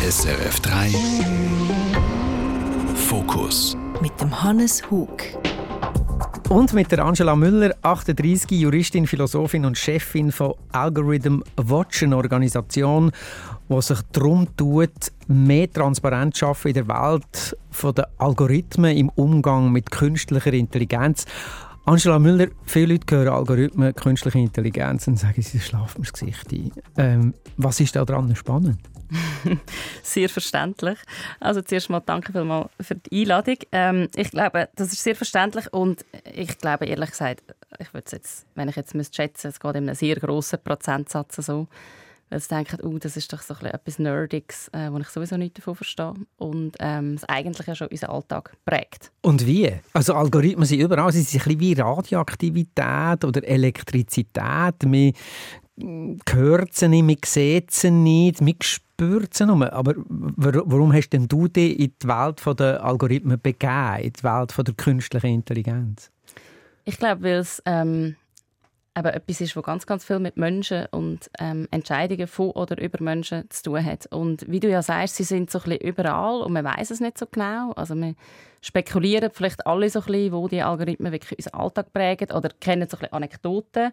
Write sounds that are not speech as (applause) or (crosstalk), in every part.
SRF 3 Fokus mit dem Hannes Hug. Und mit der Angela Müller, 38, Juristin, Philosophin und Chefin von Algorithm Watch, eine Organisation, die sich darum tut, mehr Transparenz zu schaffen in der Welt von den Algorithmen im Umgang mit künstlicher Intelligenz. Angela Müller, viele Leute hören Algorithmen, künstliche Intelligenz und sagen, sie schlafen mir das Gesicht ein. Ähm, was ist da dran spannend? (laughs) sehr verständlich. Also zuerst mal danke vielmals für die Einladung. Ähm, ich glaube, das ist sehr verständlich und ich glaube ehrlich gesagt, ich würde jetzt, wenn ich jetzt müsste schätzen, es geht in einem sehr grossen Prozentsatz so, weil sie denken, oh, das ist doch so etwas Nerdiges, äh, wo ich sowieso nicht davon verstehe und ähm, es eigentlich ja schon unseren Alltag prägt. Und wie? Also Algorithmen sind überall, sie sind ein bisschen wie Radioaktivität oder Elektrizität. Wir hört sie nicht, man sieht sie nicht, man spürt sie nur. Aber warum hast denn du dich in die Welt der Algorithmen begeben, in die Welt der künstlichen Intelligenz? Ich glaube, weil es ähm, etwas ist, was ganz, ganz viel mit Menschen und ähm, Entscheidungen von oder über Menschen zu tun hat. Und wie du ja sagst, sie sind so ein bisschen überall und man weiß es nicht so genau. Also wir spekulieren vielleicht alle so ein bisschen, wo die Algorithmen wirklich unseren Alltag prägen oder kennen so ein bisschen Anekdoten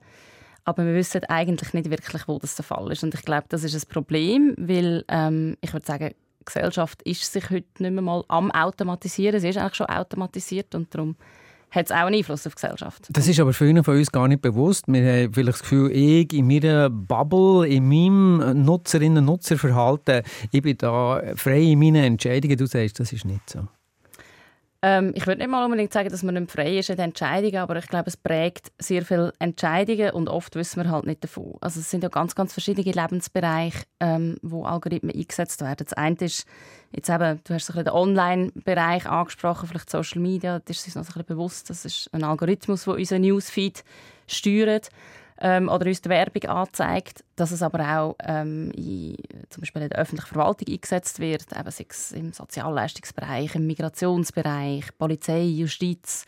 aber wir wissen eigentlich nicht wirklich, wo das der Fall ist. Und ich glaube, das ist ein Problem, weil ähm, ich würde sagen, die Gesellschaft ist sich heute nicht mehr mal am Automatisieren. Sie ist eigentlich schon automatisiert und darum hat es auch einen Einfluss auf die Gesellschaft. Das ist aber vielen von uns gar nicht bewusst. Wir haben vielleicht das Gefühl, ich in meiner Bubble, in meinem Nutzerinnen- und Nutzerverhalten, ich bin da frei in meinen Entscheidungen. Du sagst, das ist nicht so. Ähm, ich würde nicht mal unbedingt sagen, dass man nicht frei ist in den Entscheidungen, aber ich glaube, es prägt sehr viele Entscheidungen und oft wissen wir halt nicht davon. Also es sind ja ganz, ganz verschiedene Lebensbereiche, ähm, wo Algorithmen eingesetzt werden. Das eine ist jetzt eben, du hast so den Online-Bereich angesprochen, vielleicht Social Media, da ist uns noch ein bisschen bewusst, das ist ein Algorithmus, der unseren Newsfeed steuert ähm, oder uns die Werbung anzeigt, dass es aber auch ähm, in, zum Beispiel in der öffentlichen Verwaltung eingesetzt wird, eben sei es im Sozialleistungsbereich, im Migrationsbereich, Polizei, Justiz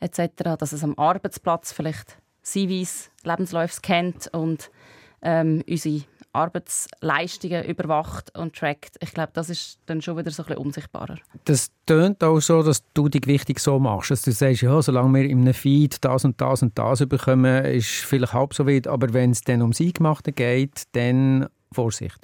etc., dass es am Arbeitsplatz vielleicht CVs, Lebensläufe kennt und ähm, unsere Arbeitsleistungen überwacht und trackt. Ich glaube, das ist dann schon wieder so ein bisschen unsichtbarer. Das tönt auch so, dass du die Gewichtung so machst, dass du sagst, ja, solange wir in einem Feed das und das und das bekommen, ist vielleicht halb so weit, aber wenn es dann ums Eingemachte geht, dann Vorsicht.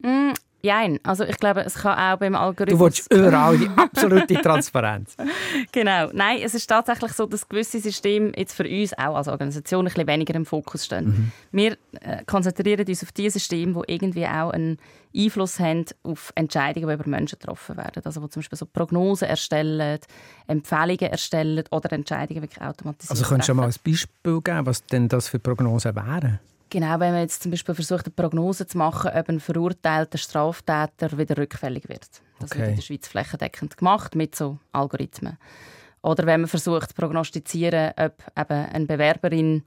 Mm, Jein. Also ich glaube, es kann auch beim Algorithmus... Du willst überall die absolute Transparenz. (laughs) genau. Nein, es ist tatsächlich so, dass gewisse Systeme jetzt für uns auch als Organisation ein bisschen weniger im Fokus stehen. Mhm. Wir äh, konzentrieren uns auf die Systeme, die irgendwie auch einen Einfluss haben auf Entscheidungen, die über Menschen getroffen werden. Also die zum Beispiel so Prognosen erstellen, Empfehlungen erstellen oder Entscheidungen wirklich automatisiert Also könntest du mal ein Beispiel geben, was denn das für Prognosen wären? Genau, wenn man jetzt zum Beispiel versucht, eine Prognose zu machen, ob ein verurteilter Straftäter wieder rückfällig wird. Das okay. wird in der Schweiz flächendeckend gemacht mit so Algorithmen. Oder wenn man versucht zu prognostizieren, ob eben eine Bewerberin,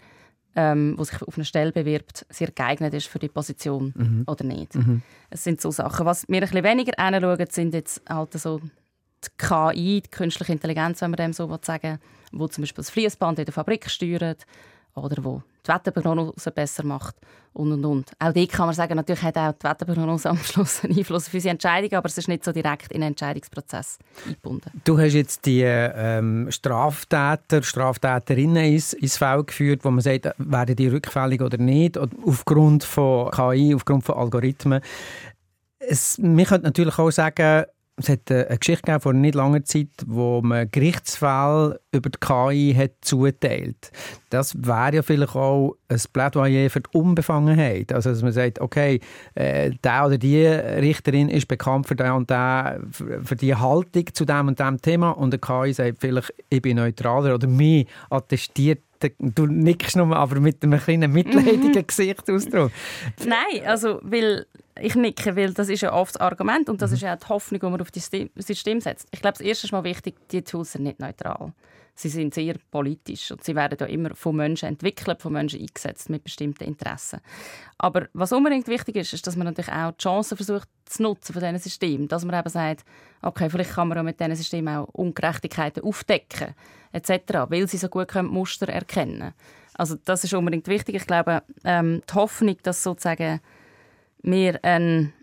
ähm, die sich auf eine Stelle bewirbt, sehr geeignet ist für die Position mhm. oder nicht. Mhm. Es sind so Sachen. Was wir ein bisschen weniger anschauen, sind jetzt halt so die KI, die künstliche Intelligenz, wenn man dem so sagen will, wo zum Beispiel das Fließband in der Fabrik steuert oder wo die Wetterprognose besser macht und und und. Auch die kann man sagen, natürlich hat auch die Wetterprognose am Schluss einen Einfluss auf unsere Entscheidung, aber es ist nicht so direkt in den Entscheidungsprozess eingebunden. Du hast jetzt die ähm, Straftäter, Straftäterinnen ins, ins Feld geführt, wo man sagt, werden die rückfällig oder nicht, aufgrund von KI, aufgrund von Algorithmen. Es, man könnte natürlich auch sagen, es hat äh, eine Geschichte gegeben vor nicht langer Zeit, wo man Gerichtsfälle über die KI hat zuteilt. Das wäre ja vielleicht auch ein Plädoyer für die Unbefangenheit. Also, dass man sagt, okay, äh, der oder die Richterin ist bekannt für, den und den, für die Haltung zu dem und dem Thema und die KI sagt vielleicht, ich bin neutraler oder mich attestiert du nickst nur, aber mit einem kleinen mitleidigen. (laughs) Gesichtsausdruck. Nein, also, weil ich nicke, weil das ist ja oft das Argument und das mhm. ist ja auch die Hoffnung, die man auf das System setzt. Ich glaube, das erste ist mal wichtig, die Tools sind nicht neutral. Sie sind sehr politisch und sie werden ja immer von Menschen entwickelt, von Menschen eingesetzt mit bestimmten Interessen. Aber was unbedingt wichtig ist, ist, dass man natürlich auch die Chancen versucht zu nutzen von diesen Systemen. Dass man eben sagt, okay, vielleicht kann man mit diesen Systemen auch Ungerechtigkeiten aufdecken, etc., weil sie so gut können Muster erkennen können. Also das ist unbedingt wichtig. Ich glaube, ähm, die Hoffnung, dass sozusagen wir eine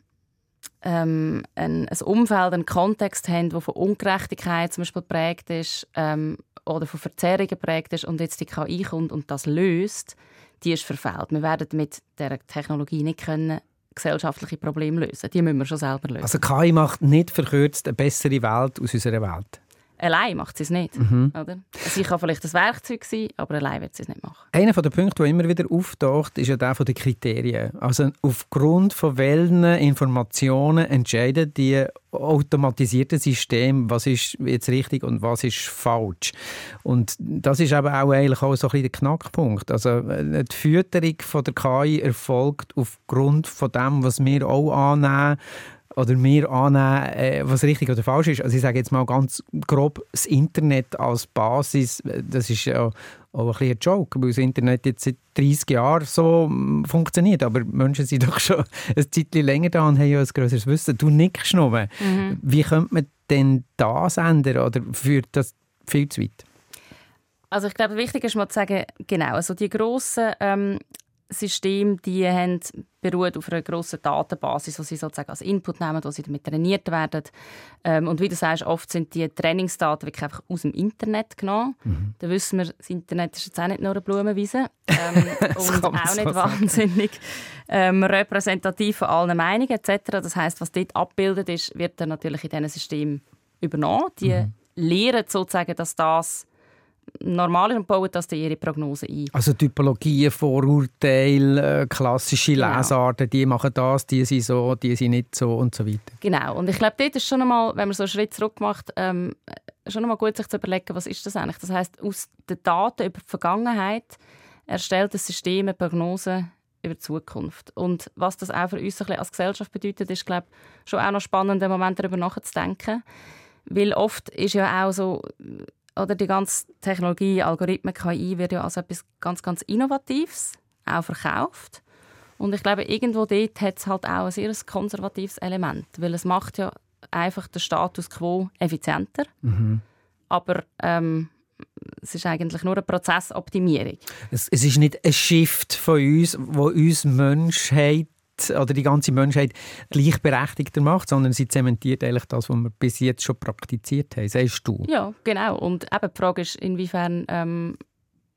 ähm, ein, ein Umfeld, einen Kontext haben, der von Ungerechtigkeit zum Beispiel geprägt ist ähm, oder von Verzerrungen geprägt ist und jetzt die KI kommt und das löst, die ist verfehlt. Wir werden mit der Technologie nicht können gesellschaftliche Probleme lösen. Die müssen wir schon selber lösen. Also KI macht nicht verkürzt eine bessere Welt aus unserer Welt? Allein macht sie es nicht. Mhm. Oder? Sie kann vielleicht ein Werkzeug sein, aber allein wird sie es nicht machen. Einer der Punkte, der immer wieder auftaucht, ist ja der von den Kriterien. Also aufgrund von welchen Informationen entscheiden die automatisierten Systeme, was ist jetzt richtig und was ist falsch. Und das ist eben auch eigentlich auch so ein bisschen der Knackpunkt. Also äh, die Fütterung von der KI erfolgt aufgrund von dem, was wir auch annehmen, oder wir annehmen, äh, was richtig oder falsch ist. Also ich sage jetzt mal ganz grob, das Internet als Basis, das ist ja auch ein bisschen ein Joke, weil das Internet jetzt seit 30 Jahren so mm, funktioniert. Aber Menschen sind (laughs) doch schon ein Zeitchen länger da und haben ja ein größeres Wissen. Du nickst noch. Mhm. Wie könnte man denn das ändern oder führt das viel zu weit? Also ich glaube, wichtig ist mal zu sagen, genau, also die grossen ähm, System, die haben, beruht auf einer grossen Datenbasis, die sie sozusagen als Input nehmen, wo sie damit trainiert werden. Ähm, und wie du sagst, oft sind die Trainingsdaten wirklich einfach aus dem Internet genommen. Mhm. Da wissen wir, das Internet ist jetzt auch nicht nur eine Blumenwiese (laughs) ähm, und auch nicht so wahnsinnig ähm, repräsentativ von allen Meinungen etc. Das heißt, was dort abgebildet ist, wird dann natürlich in diesem System übernommen. Die mhm. lehren sozusagen, dass das normal ist und bauen das dann ihre Prognose ein. Also Typologien, Vorurteile, äh, klassische genau. Lesarten, die machen das, die sind so, die sind nicht so und so weiter. Genau. Und ich glaube, dort ist schon einmal, wenn man so einen Schritt zurück macht, ähm, schon einmal gut sich zu überlegen, was ist das eigentlich? Das heißt, aus den Daten über die Vergangenheit erstellt das System eine Prognose über die Zukunft. Und was das auch für uns ein als Gesellschaft bedeutet, ist, glaube schon auch noch spannend, im Moment darüber nachzudenken. Weil oft ist ja auch so oder die ganze Technologie, Algorithmen, KI wird ja als etwas ganz, ganz Innovatives auch verkauft. Und ich glaube, irgendwo dort hat es halt auch ein sehr konservatives Element, weil es macht ja einfach den Status quo effizienter. Mhm. Aber ähm, es ist eigentlich nur eine Prozessoptimierung. Es, es ist nicht ein Shift von uns, wo uns Menschheit oder die ganze Menschheit gleichberechtigter macht, sondern sie zementiert eigentlich das, was wir bis jetzt schon praktiziert haben. Sagst du? Ja, genau. Und eben die Frage ist, inwiefern ähm,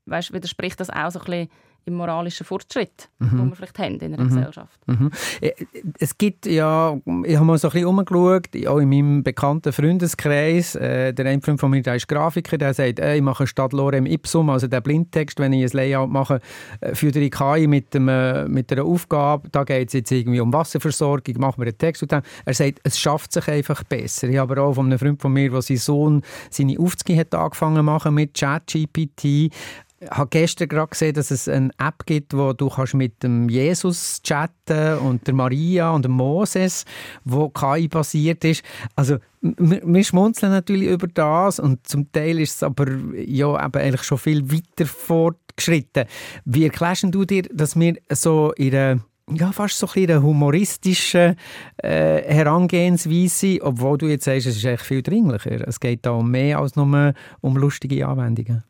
weißt, widerspricht das auch so ein bisschen im moralischen Fortschritt, mhm. den wir vielleicht haben in einer mhm. Gesellschaft. Mhm. Äh, es gibt ja, ich habe mal so ein bisschen umgeschaut, auch in meinem bekannten Freundeskreis, äh, der ein Freund von mir, der ist Grafiker, der sagt, äh, ich mache statt Lorem Ipsum, also der Blindtext, wenn ich ein Layout mache, äh, für die KI mit, dem, äh, mit einer Aufgabe, da geht es jetzt irgendwie um Wasserversorgung, machen wir einen Text und dann, er sagt, es schafft sich einfach besser. Ich habe auch von einem Freund von mir, der sein Sohn seine Aufzüge hat angefangen machen mit ChatGPT, habe gestern gerade gesehen, dass es eine App gibt, wo du kannst mit dem Jesus chatten und der Maria und dem Moses, wo KI basiert ist. Also wir schmunzeln natürlich über das und zum Teil ist es aber ja eben eigentlich schon viel weiter fortgeschritten. Wie erklärst du dir, dass wir so in einer ja, fast so ein humoristische äh, Herangehensweise, obwohl du jetzt sagst, es ist echt viel dringlicher. Es geht da um mehr als nur um lustige Anwendungen.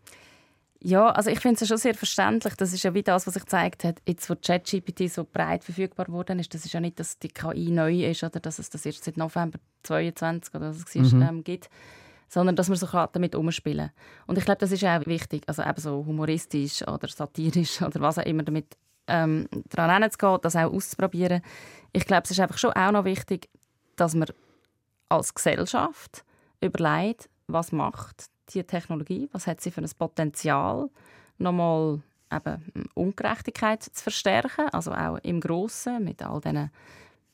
Ja, also ich finde es schon sehr verständlich. Das ist ja wie das, was sich gezeigt hat, jetzt wo ChatGPT so breit verfügbar geworden ist. Das ist ja nicht, dass die KI neu ist oder dass es das erst seit November 2022 oder was es mhm. ähm, gibt, sondern dass man so damit umspielen Und ich glaube, das ist auch wichtig, also eben so humoristisch oder satirisch (laughs) oder was auch immer damit ähm, daran hinzugehen, das auch auszuprobieren. Ich glaube, es ist einfach schon auch noch wichtig, dass man als Gesellschaft überlegt, was macht die Technologie, was hat sie für ein Potenzial, nochmal eben Ungerechtigkeit zu verstärken, also auch im Großen mit all diesen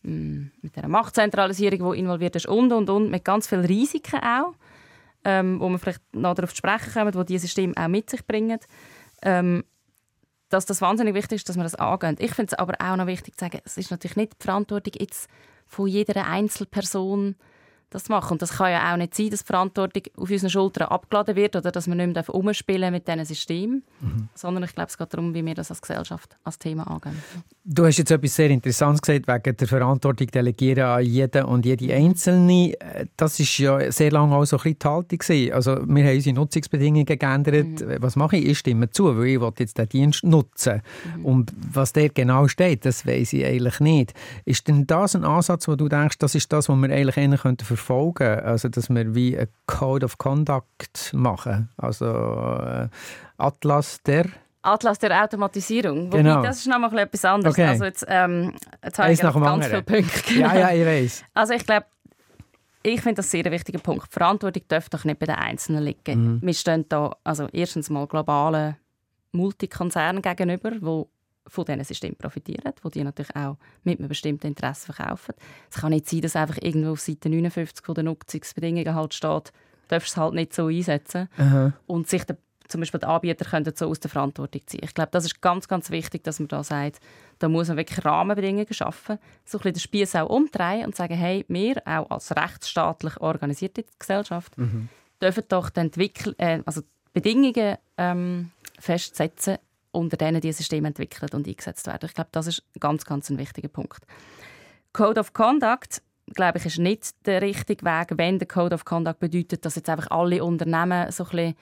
mm, mit der Machtzentralisierung, die involviert ist und und und mit ganz vielen Risiken auch, ähm, wo man vielleicht noch darauf zu sprechen kommen, wo diese Systeme auch mit sich bringen, ähm, dass das wahnsinnig wichtig ist, dass man das angeht. Ich finde es aber auch noch wichtig zu sagen, es ist natürlich nicht die Verantwortung jetzt von jeder Einzelperson das machen. Und das kann ja auch nicht sein, dass die Verantwortung auf unseren Schultern abgeladen wird oder dass wir nicht mehr umspielen mit diesen Systemen, mhm. sondern ich glaube, es geht darum, wie wir das als Gesellschaft als Thema angehen. Du hast jetzt etwas sehr Interessantes gesagt, wegen der Verantwortung delegieren an jeden und jede Einzelne. Das ist ja sehr lange auch so ein bisschen die Haltung gewesen. Also wir haben unsere Nutzungsbedingungen geändert. Mhm. Was mache ich? Ich stimme zu, weil ich jetzt den Dienst nutzen mhm. Und was der genau steht, das weiß ich eigentlich nicht. Ist denn das ein Ansatz, wo du denkst, das ist das, was wir eigentlich verfolgen könnten? Also dass wir wie ein Code of Conduct machen? Also äh, Atlas der Atlas der Automatisierung. Wobei, genau. das ist noch mal etwas anderes. Okay. Also jetzt, ähm, jetzt habe ich ganz anderen. viele Punkte. Ja, ja, ich weiß. Also ich glaube, ich finde das sehr ein wichtiger Punkt. Die Verantwortung darf doch nicht bei den Einzelnen liegen. Mhm. Wir stehen da also erstens mal globalen Multikonzernen gegenüber, die von diesen Systemen profitieren, wo die natürlich auch mit einem bestimmten Interesse verkaufen. Es kann nicht sein, dass einfach irgendwo auf Seite 59 von den Nutzungsbedingungen halt steht, darfst es halt nicht so einsetzen Aha. und sich der zum Beispiel die Anbieter können so aus der Verantwortung ziehen. Ich glaube, das ist ganz, ganz wichtig, dass man da sagt, da muss man wirklich Rahmenbedingungen schaffen, so ein bisschen den Spieß auch umdrehen und sagen, hey, wir auch als rechtsstaatlich organisierte Gesellschaft mhm. dürfen doch die, Entwickl äh, also die Bedingungen ähm, festsetzen, unter denen diese Systeme entwickelt und eingesetzt werden. Ich glaube, das ist ganz, ganz ein wichtiger Punkt. Code of Conduct glaube ich, ist nicht der richtige Weg, wenn der Code of Conduct bedeutet, dass jetzt einfach alle Unternehmen so ein bisschen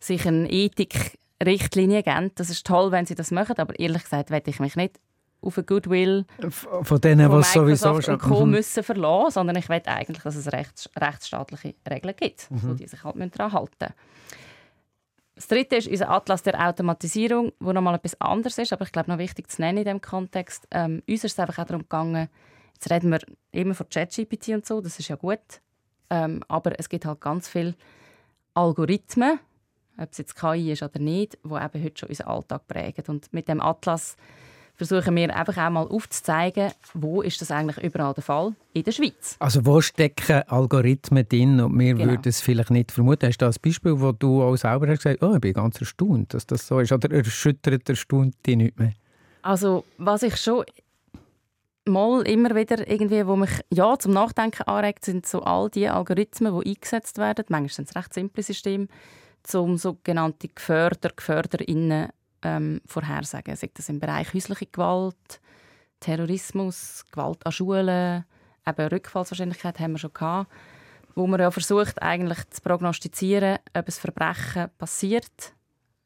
sich eine Ethikrichtlinie geben. Das ist toll, wenn sie das machen, aber ehrlich gesagt werde ich mich nicht auf ein Goodwill von denen, was sowieso schon Co. Mhm. müssen verlassen, sondern ich will eigentlich, dass es rechts, rechtsstaatliche Regeln gibt, mhm. die sich halt daran halten müssen. Das dritte ist unser Atlas der Automatisierung, wo nochmal etwas anderes ist, aber ich glaube noch wichtig zu nennen in diesem Kontext. Ähm, uns ist es einfach auch darum gegangen, jetzt reden wir immer von ChatGPT und so, das ist ja gut, ähm, aber es gibt halt ganz viele Algorithmen, ob es jetzt KI ist oder nicht, die eben heute schon unseren Alltag prägen. Und mit dem Atlas versuchen wir einfach auch mal aufzuzeigen, wo ist das eigentlich überall der Fall in der Schweiz. Also wo stecken Algorithmen drin und wir genau. würden es vielleicht nicht vermuten. Hast du ein Beispiel, wo du auch selber hast gesagt oh, ich bin ganz erstaunt, dass das so ist? Oder erschüttert, erstaunt dich nicht mehr? Also was ich schon mal immer wieder irgendwie, wo mich ja zum Nachdenken anregt, sind so all die Algorithmen, die eingesetzt werden. Manchmal sind es recht simple Systeme zum sogenannte Geförder, Geförderinnen ähm, vorhersagen. Sei das im Bereich häusliche Gewalt, Terrorismus, Gewalt an Schulen, eben Rückfallswahrscheinlichkeit haben wir schon gehabt, wo man ja versucht eigentlich zu prognostizieren, ob ein Verbrechen passiert,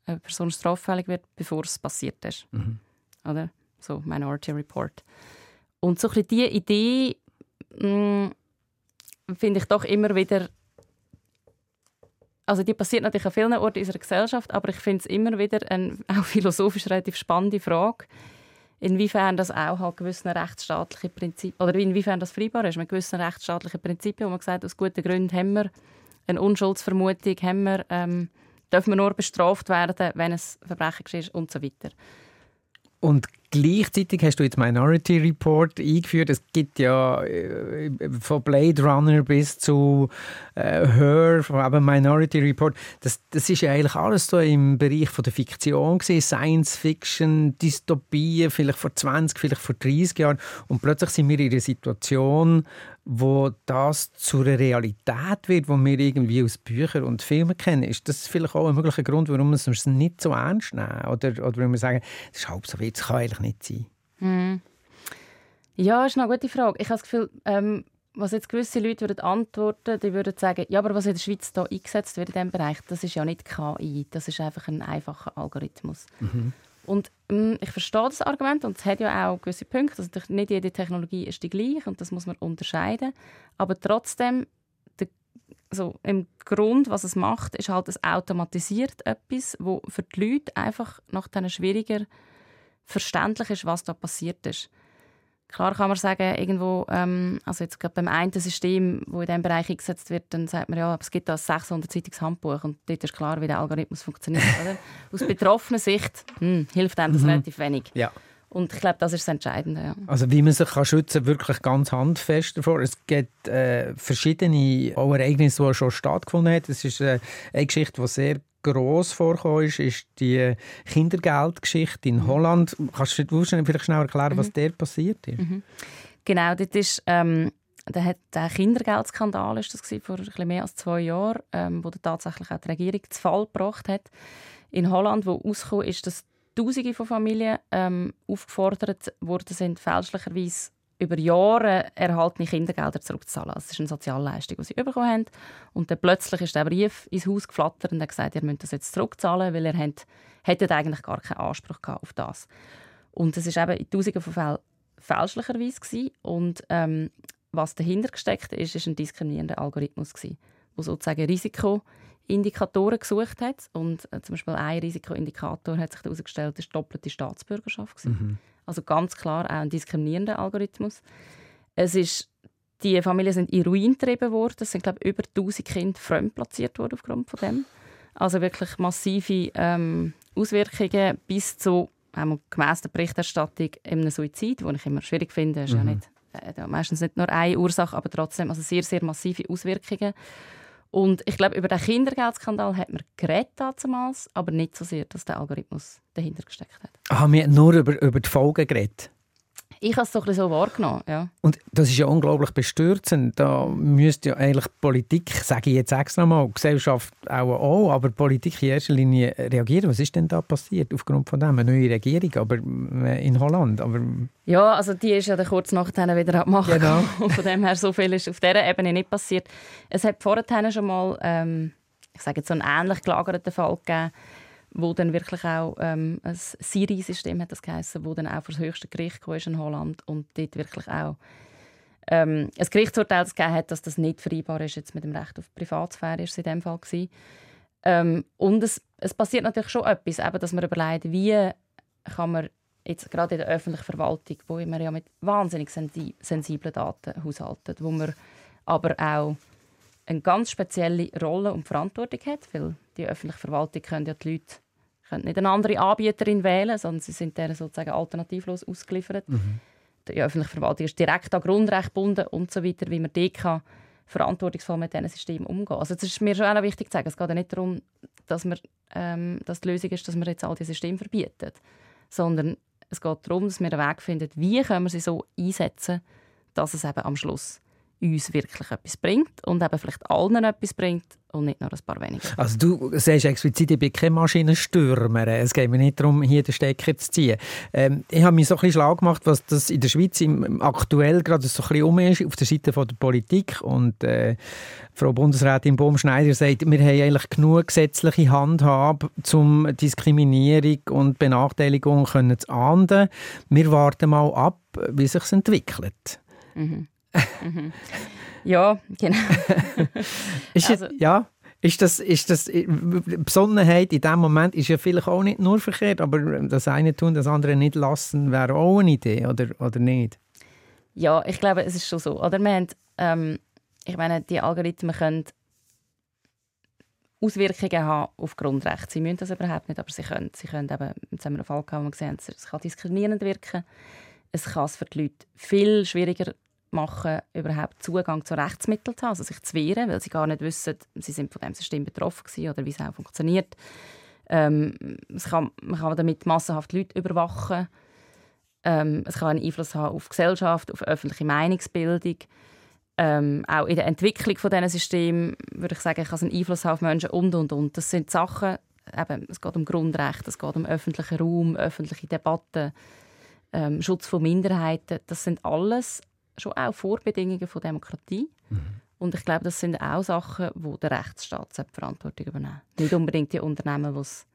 ob eine Person straffällig wird, bevor es passiert ist. Mhm. Oder? So Minority Report. Und so ein bisschen diese Idee mm, finde ich doch immer wieder also die passiert natürlich an vielen Orten unserer Gesellschaft, aber ich finde es immer wieder eine (laughs) auch philosophisch relativ spannende Frage, inwiefern das auch halt gewisse rechtsstaatliche Prinzipien, oder inwiefern das freibar ist mit gewissen rechtsstaatlichen Prinzipien, wo man sagt, aus guten Gründen haben wir eine Unschuldsvermutung, haben wir, ähm, dürfen wir nur bestraft werden, wenn es Verbrechen ist und so weiter. Und Gleichzeitig hast du jetzt Minority Report eingeführt. Es gibt ja äh, von Blade Runner bis zu äh, Her, eben Minority Report. Das, das ist ja eigentlich alles so im Bereich von der Fiktion gewesen. Science Fiction, Dystopien, vielleicht vor 20, vielleicht vor 30 Jahren. Und plötzlich sind wir in einer Situation, wo das zur Realität wird, wo wir irgendwie aus Büchern und Filmen kennen. Ist das vielleicht auch ein möglicher Grund, warum wir es nicht so ernst nehmen? Oder, oder warum wir sagen, das ist halb so wild, das kann eigentlich nicht sein? Hm. Ja, das ist eine gute Frage. Ich habe das Gefühl, ähm, was jetzt gewisse Leute würden antworten, die würden sagen, ja, aber was in der Schweiz da eingesetzt wird in diesem Bereich, das ist ja nicht KI, das ist einfach ein einfacher Algorithmus. Mhm. Und ähm, ich verstehe das Argument und es hat ja auch gewisse Punkte. Also nicht jede Technologie ist die gleiche und das muss man unterscheiden. Aber trotzdem, der, so im Grund, was es macht, ist halt, es automatisiert etwas, wo für die Leute einfach nach diesen schwieriger verständlich ist, was da passiert ist. Klar kann man sagen, irgendwo, ähm, also jetzt gerade beim einen System, wo in diesem Bereich eingesetzt wird, dann sagt man, ja, es gibt da ein 600-seitiges Handbuch und dort ist klar, wie der Algorithmus funktioniert. (laughs) Oder? Aus betroffener Sicht hm, hilft einem das mhm. relativ wenig. Ja. Und ich glaube, das ist das Entscheidende. Ja. Also wie man sich kann schützen kann, wirklich ganz handfest davor. Es gibt äh, verschiedene Ereignisse, die schon stattgefunden haben. Es ist äh, eine Geschichte, die sehr gross vorgekommen ist, ist die Kindergeldgeschichte in mhm. Holland. Kannst du vielleicht schnell erklären, mhm. was dort passiert ist? Mhm. Genau, dort ist ähm, der, hat, der Kindergeldskandal ist das vor ein bisschen mehr als zwei Jahren, ähm, wo tatsächlich auch die Regierung zu Fall gebracht hat. In Holland, wo rausgekommen ist, dass Tausende von Familien ähm, aufgefordert worden sind, fälschlicherweise über Jahre erhaltene Kindergelder zurückzuzahlen. Das ist eine Sozialleistung, die sie bekommen haben. Und dann plötzlich ist der Brief ins Haus geflattert und hat gesagt, ihr müsst das jetzt zurückzahlen, weil ihr habt, hättet eigentlich gar keinen Anspruch auf das. Und es war eben in Tausenden von Fällen fälschlicherweise gewesen. und ähm, was dahinter gesteckt ist, ist ein diskriminierender Algorithmus gewesen, wo sozusagen Risikoindikatoren gesucht hat und äh, zum Beispiel ein Risikoindikator hat sich herausgestellt, ist doppelte Staatsbürgerschaft mhm. Also ganz klar auch ein diskriminierender Algorithmus. Es ist die Familien sind in Ruin getrieben worden. Es sind glaube ich, über 1000 Kinder fremdplatziert worden aufgrund von dem. Also wirklich massive ähm, Auswirkungen bis zu ähm, gemäss der Berichterstattung einem Suizid, den ich immer schwierig finde. Ist mhm. ja nicht, äh, meistens nicht nur eine Ursache, aber trotzdem also sehr, sehr massive Auswirkungen. Und ich glaube, über den Kindergeldskandal hat man damals, aber nicht so sehr, dass der Algorithmus dahinter gesteckt hat. Ah, wir haben nur über, über die Folgen geredet? Ich habe es doch so wahrgenommen, ja. Und das ist ja unglaublich bestürzend. Da müsste ja eigentlich Politik, sage ich jetzt extra mal, Gesellschaft auch, auch aber Politik in erster Linie reagieren. Was ist denn da passiert aufgrund von dem? Eine neue Regierung, aber äh, in Holland. Aber ja, also die ist ja dann kurz nachher wieder abgemacht. Genau. (laughs) Und von dem her so viel ist auf dieser Ebene nicht passiert. Es hat vorher schon mal, ähm, ich sage jetzt so einen ähnlich gelagerten Fall gegeben, wo dann wirklich auch ähm, ein Siri-System hat das geheißen, wo dann auch vor das höchste Gericht kam in Holland und dort wirklich auch ähm, ein Gerichtsurteil gegeben hat, dass das nicht vereinbar ist jetzt mit dem Recht auf Privatsphäre, ist es in dem Fall gewesen. Ähm, und es, es passiert natürlich schon etwas, eben, dass man überlegt, wie kann man jetzt gerade in der öffentlichen Verwaltung, wo wir ja mit wahnsinnig sensiblen Daten haushalten, wo man aber auch eine ganz spezielle Rolle und Verantwortung hat, weil die öffentliche Verwaltung können ja die Leute können nicht eine andere Anbieterin wählen, sondern sie sind deren sozusagen alternativlos ausgeliefert. Mhm. Die öffentliche Verwaltung ist direkt an Grundrecht gebunden und so weiter, wie man die kann verantwortungsvoll mit diesen Systemen umgehen. Also das ist mir schon auch wichtig zu sagen. Es geht ja nicht darum, dass, wir, ähm, dass die Lösung ist, dass wir jetzt all diese Systeme verbieten, sondern es geht darum, dass wir einen Weg finden, wie können wir sie so einsetzen, dass es eben am Schluss uns wirklich etwas bringt und eben vielleicht allen etwas bringt und nicht nur ein paar wenige. Also du sagst explizit, ich bin kein Maschinenstürmer. Es geht mir nicht darum, hier den Stecker zu ziehen. Ähm, ich habe mich so ein bisschen schlau gemacht, was das in der Schweiz im, aktuell gerade so ein bisschen um ist, auf der Seite von der Politik. Und äh, Frau Bundesrätin Baum-Schneider sagt, wir haben eigentlich genug gesetzliche Handhabe, um Diskriminierung und Benachteiligung können zu ahnden. Wir warten mal ab, wie sich entwickelt. Mhm. Mhm. Ja, genau. (laughs) ist also, ja, ist das, ist das, Besonnenheit in dem Moment ist ja vielleicht auch nicht nur verkehrt, aber das eine tun, das andere nicht lassen, wäre auch eine Idee, oder, oder nicht? Ja, ich glaube, es ist schon so. Oder wir haben, ähm, ich meine, die Algorithmen können Auswirkungen haben auf Grundrechte. Sie müssen das überhaupt nicht, aber sie können. Sie können eben, jetzt haben wir einen Fall gehabt, wo wir gesehen haben, es kann diskriminierend wirken. Es kann es für die Leute viel schwieriger machen, überhaupt Zugang zu Rechtsmitteln zu haben, also sich zu wehren, weil sie gar nicht wissen, sie sind von dem System betroffen gewesen oder wie es auch funktioniert. Ähm, kann, man kann damit massenhaft Leute überwachen. Ähm, es kann einen Einfluss haben auf Gesellschaft, auf öffentliche Meinungsbildung. Ähm, auch in der Entwicklung von diesen Systemen würde ich sagen, kann es einen Einfluss haben auf Menschen und und und. Das sind Sachen, eben, es geht um Grundrechte, es geht um öffentlichen Raum, öffentliche Debatten, ähm, Schutz von Minderheiten. Das sind alles schon auch Vorbedingungen von Demokratie. Mhm. Und ich glaube, das sind auch Sachen, wo der Rechtsstaat Verantwortung übernehmen Nicht unbedingt die Unternehmen, die es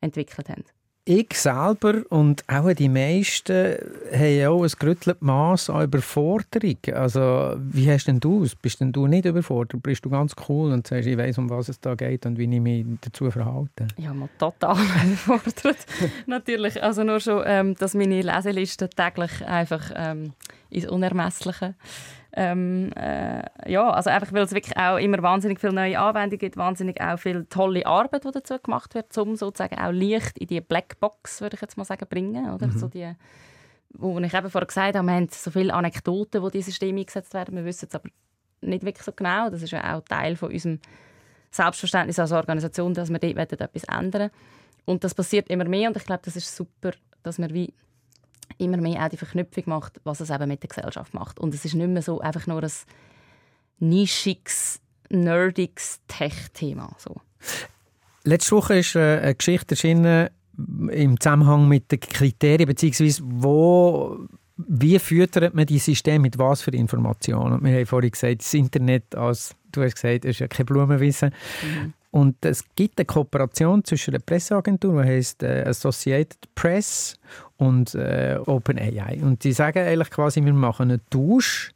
entwickelt haben ich selber und auch die meisten haben auch ein gerütteltes Maß an Überforderung. Also, wie hast denn du es? Bist denn du nicht überfordert? Bist du ganz cool und sagst, ich weiß, um was es da geht und wie ich mich dazu verhalte? Ja, mal total (laughs) überfordert. Natürlich. Also nur schon, ähm, dass meine Leseliste täglich einfach ähm, ins Unermessliche ähm, äh, ja, also einfach, weil es wirklich auch immer wahnsinnig viele neue Anwendungen gibt, wahnsinnig auch viel tolle Arbeit, die dazu gemacht wird, um sozusagen auch Licht in die Blackbox, würde ich jetzt mal sagen, bringen, oder? Mhm. So die, wo ich eben vorher gesagt habe, wir haben so viele Anekdoten, wo diese Systeme eingesetzt werden, wir wissen es aber nicht wirklich so genau. Das ist ja auch Teil von unserem Selbstverständnis als Organisation, dass wir dort etwas ändern Und das passiert immer mehr und ich glaube, das ist super, dass wir wie immer mehr auch die Verknüpfung macht, was es eben mit der Gesellschaft macht. Und es ist nicht mehr so einfach nur ein nischiges, nerdiges Tech-Thema. So. Letzte Woche ist äh, eine Geschichte erschienen im Zusammenhang mit den Kriterien, beziehungsweise wo, wie füttert man die Systeme mit was für Informationen? Wir haben vorhin gesagt, das Internet, als du hast gesagt, ist ja kein Blumenwissen. Mhm. Und es gibt eine Kooperation zwischen der Presseagentur, die heißt äh, Associated Press und äh, OpenAI. Und die sagen eigentlich quasi, wir machen einen Tausch.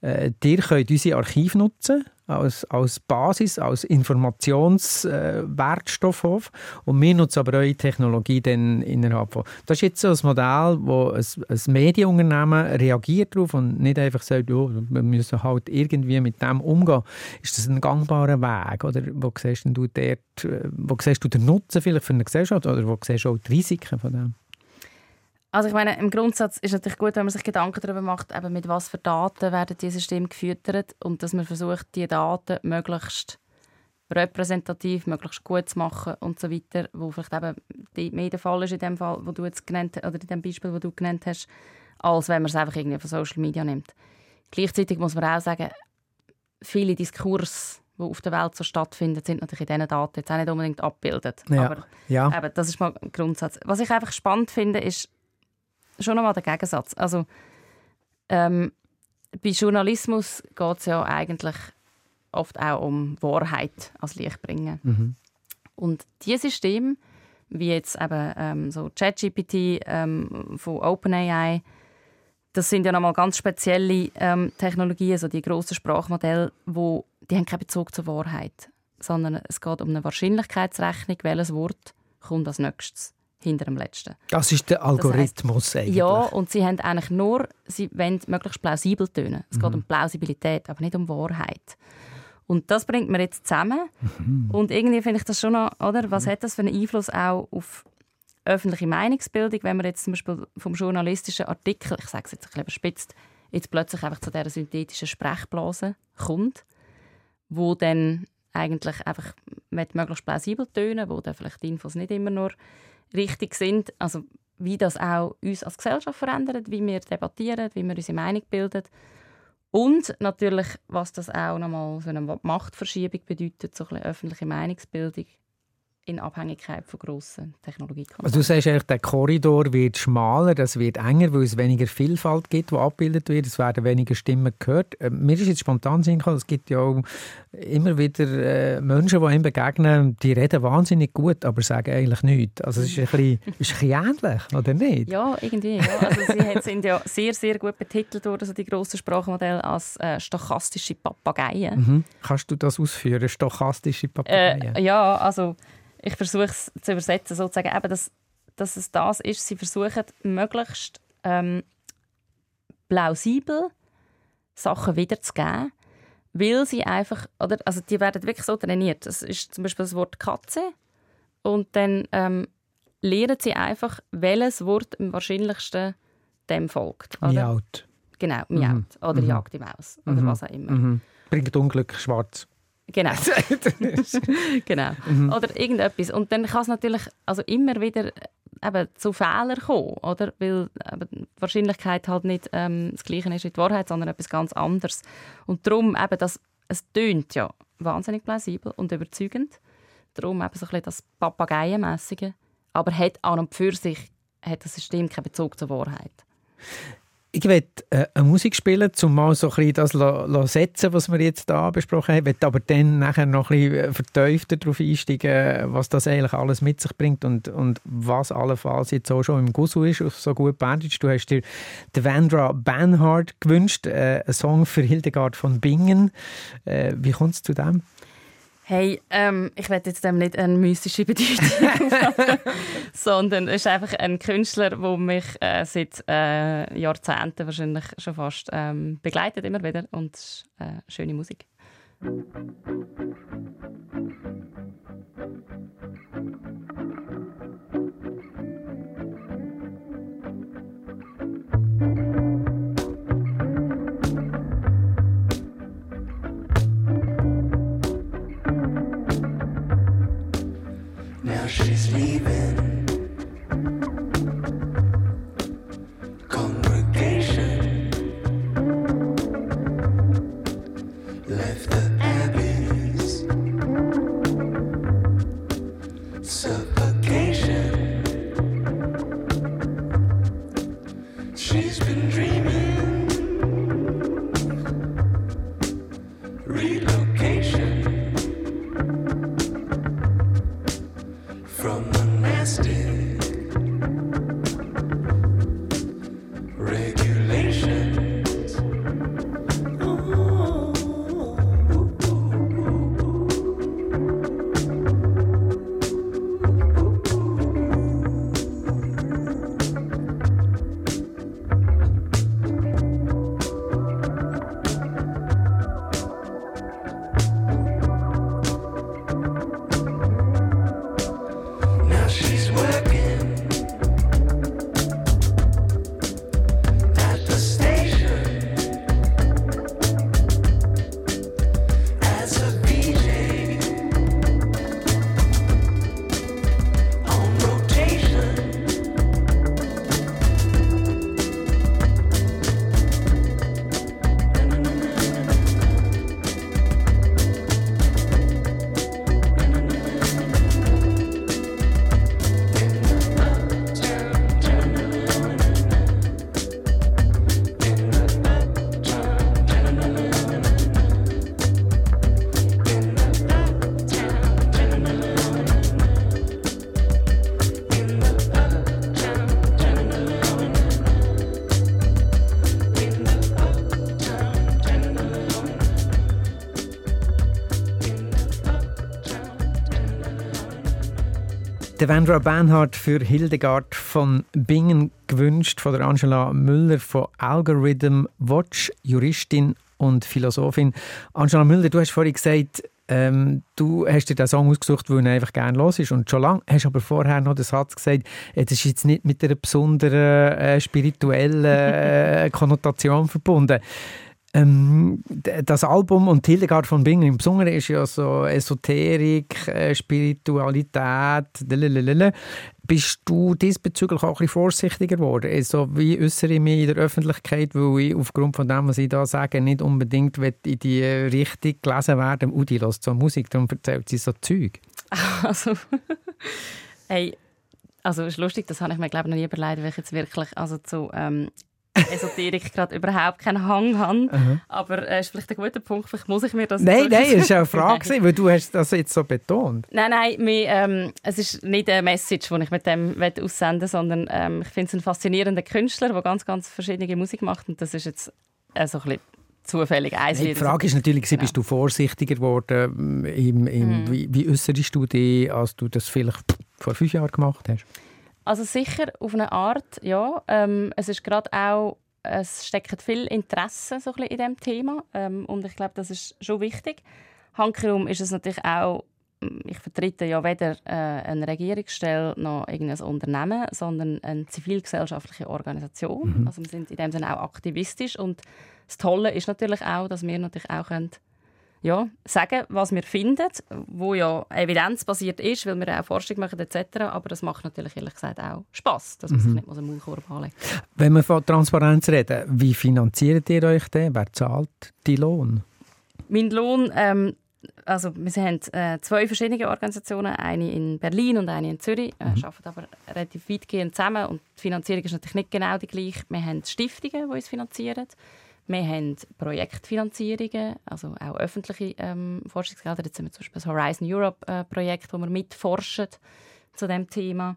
Äh, ihr könnt unsere Archiv nutzen als, als Basis, als Informationswertstoff äh, und wir nutzen aber eure Technologie dann innerhalb von. Das ist jetzt so ein Modell, wo ein, ein Medienunternehmen reagiert darauf und nicht einfach sagt, oh, wir müssen halt irgendwie mit dem umgehen. Ist das ein gangbarer Weg? Oder wo siehst du, dort, wo siehst du den Nutzen vielleicht für eine Gesellschaft oder wo siehst du auch die Risiken von dem? Also ich meine, im Grundsatz ist es natürlich gut, wenn man sich Gedanken darüber macht, eben mit was für Daten werden diese Systeme gefüttert und dass man versucht, die Daten möglichst repräsentativ, möglichst gut zu machen und so weiter, wo vielleicht eben mehr der Fall ist in dem Fall, wo du jetzt genannt oder in dem Beispiel, wo du genannt hast, als wenn man es einfach irgendwie von Social Media nimmt. Gleichzeitig muss man auch sagen, viele Diskurse die auf der Welt so stattfinden, sind natürlich in diesen Daten jetzt auch nicht unbedingt abgebildet. Ja. Aber ja. Eben, das ist mal ein Grundsatz. Was ich einfach spannend finde, ist, schon nochmal der Gegensatz. Also, ähm, bei Journalismus geht es ja eigentlich oft auch um Wahrheit als Licht bringen. Mhm. Und diese Systeme, wie jetzt eben ähm, so ChatGPT ähm, von OpenAI, das sind ja nochmal ganz spezielle ähm, Technologien, so die grossen Sprachmodelle, wo die haben keinen Bezug zur Wahrheit, sondern es geht um eine Wahrscheinlichkeitsrechnung, welches Wort kommt als nächstes hinter dem letzten. Das ist der Algorithmus das heisst, Ja, und sie haben eigentlich nur, sie wollen möglichst plausibel tönen. Es mhm. geht um Plausibilität, aber nicht um Wahrheit. Und das bringt man jetzt zusammen. Mhm. Und irgendwie finde ich das schon noch, oder? Was mhm. hat das für einen Einfluss auch auf öffentliche Meinungsbildung, wenn man jetzt zum Beispiel vom journalistischen Artikel, ich sage es jetzt ein bisschen überspitzt, jetzt plötzlich einfach zu dieser synthetischen Sprechblase kommt, wo dann eigentlich einfach möglichst plausibel tönen, wo dann vielleicht die Infos nicht immer nur richtig sind. Also wie das auch uns als Gesellschaft verändert, wie wir debattieren, wie wir unsere Meinung bilden. Und natürlich, was das auch nochmal für eine Machtverschiebung bedeutet, so ein bisschen öffentliche Meinungsbildung in Abhängigkeit von grossen Technologiekonzernen. Also du sagst eigentlich, der Korridor wird schmaler, das wird enger, weil es weniger Vielfalt gibt, die abgebildet wird, es werden weniger Stimmen gehört. Äh, mir ist jetzt spontan Sinn gekommen, es gibt ja auch immer wieder äh, Menschen, die ihm begegnen, die reden wahnsinnig gut, aber sagen eigentlich nichts. Also es ist ein bisschen, (laughs) ist ein bisschen ähnlich, oder nicht? Ja, irgendwie. Ja. Also sie sind ja sehr, sehr gut betitelt worden, also die grossen Sprachmodelle, als äh, stochastische Papageien. Mhm. Kannst du das ausführen, stochastische Papageien? Äh, ja, also ich versuche es zu übersetzen, sozusagen eben, dass, dass es das ist, sie versuchen möglichst ähm, plausibel Sachen wiederzugeben, weil sie einfach, oder, also die werden wirklich so trainiert. Das ist zum Beispiel das Wort Katze und dann ähm, lernen sie einfach, welches Wort am wahrscheinlichsten dem folgt. Oder? Miaut. Genau, miaut. Mhm. Oder mhm. jagt die Maus. Oder mhm. was auch immer. Mhm. Bringt Unglück, schwarz. Genau. (laughs) genau. Mhm. Oder irgendetwas. Und dann kann es natürlich also immer wieder eben zu Fehlern kommen, oder? Weil eben die Wahrscheinlichkeit halt nicht ähm, das Gleiche ist wie die Wahrheit, sondern etwas ganz anderes. Und darum eben, das, es tönt ja wahnsinnig plausibel und überzeugend. Darum eben so ein bisschen das Papageienmässige. Aber hat an und für sich hat das System keinen Bezug zur Wahrheit. Ich werde äh, eine Musik spielen, um mal so ein das zu setzen, was wir jetzt hier besprochen haben. Ich werde aber dann nachher noch ein bisschen vertiefter darauf einsteigen, was das eigentlich alles mit sich bringt und, und was allenfalls jetzt auch schon im Gusu ist, auf so gut Bandage. Du hast dir Devendra Banhart gewünscht, äh, einen Song für Hildegard von Bingen. Äh, wie kommt es zu dem? Hey, ähm, ich werde jetzt dem nicht eine mystische Bedeutung (laughs) sondern es ist einfach ein Künstler, der mich äh, seit äh, Jahrzehnten wahrscheinlich schon fast ähm, begleitet immer wieder und es ist, äh, schöne Musik. Der Vendra Bernhard für Hildegard von Bingen gewünscht, von der Angela Müller von Algorithm Watch, Juristin und Philosophin. Angela Müller, du hast vorhin gesagt, ähm, du hast dir den Song ausgesucht, weil er einfach gerne los ist und schon lange. Hast aber vorher noch den Satz gesagt, das ist jetzt nicht mit einer besonderen äh, spirituellen äh, (laughs) Konnotation verbunden. Ähm, das Album und Hildegard von Bingen im Besonderen ist ja so Esoterik, äh, Spiritualität, lalalala. Bist du diesbezüglich auch ein bisschen vorsichtiger geworden? Also, wie äußere ich mich in der Öffentlichkeit, weil ich aufgrund von dem, was ich da sage, nicht unbedingt in die Richtung gelesen werden Udi lässt so Musik, darum erzählt sie so Zeug. (laughs) Also, (laughs) hey, also es ist lustig, das habe ich mir glaube ich noch nie überlegt, weil ich jetzt wirklich also zu ähm, (laughs) Esoterik gerade überhaupt keinen Hang habe. Mhm. Aber es äh, ist vielleicht ein guter Punkt, vielleicht muss ich mir das... Nein, nein, (laughs) es war eine Frage, weil du hast das jetzt so betont. Nein, nein, mir, ähm, es ist nicht eine Message, die ich mit dem aussenden will, sondern ähm, ich finde es ein faszinierender Künstler, der ganz, ganz verschiedene Musik macht und das ist jetzt äh, so ein bisschen zufällig eins Die Frage ist natürlich, genau. bist du vorsichtiger geworden? Im, im, mhm. Wie, wie äußerst du dich, als du das vielleicht vor fünf Jahren gemacht hast? Also sicher auf eine Art, ja. Ähm, es ist gerade auch, es steckt viel Interesse so in diesem Thema ähm, und ich glaube, das ist schon wichtig. Hankerum ist es natürlich auch, mm, ich vertrete ja weder äh, eine Regierungsstelle noch irgendein Unternehmen, sondern eine zivilgesellschaftliche Organisation. Mhm. Also wir sind in dem Sinne auch aktivistisch und das Tolle ist natürlich auch, dass wir natürlich auch können ja, sagen, was wir finden, wo ja evidenzbasiert ist, weil wir auch Forschung machen etc. Aber das macht natürlich ehrlich gesagt auch Spaß, dass man mhm. sich nicht einen Maulkorb anlegt. Wenn wir von Transparenz reden, wie finanziert ihr euch denn? Wer zahlt die Lohn? Mein Lohn, ähm, also wir haben äh, zwei verschiedene Organisationen, eine in Berlin und eine in Zürich, äh, mhm. arbeiten aber relativ weitgehend zusammen und die Finanzierung ist natürlich nicht genau die gleiche. Wir haben Stiftungen, die uns finanzieren. Wir haben Projektfinanzierungen, also auch öffentliche ähm, Forschungsgelder. Jetzt haben wir zum Beispiel das Horizon Europe äh, wo wir mitforschen zu dem Thema.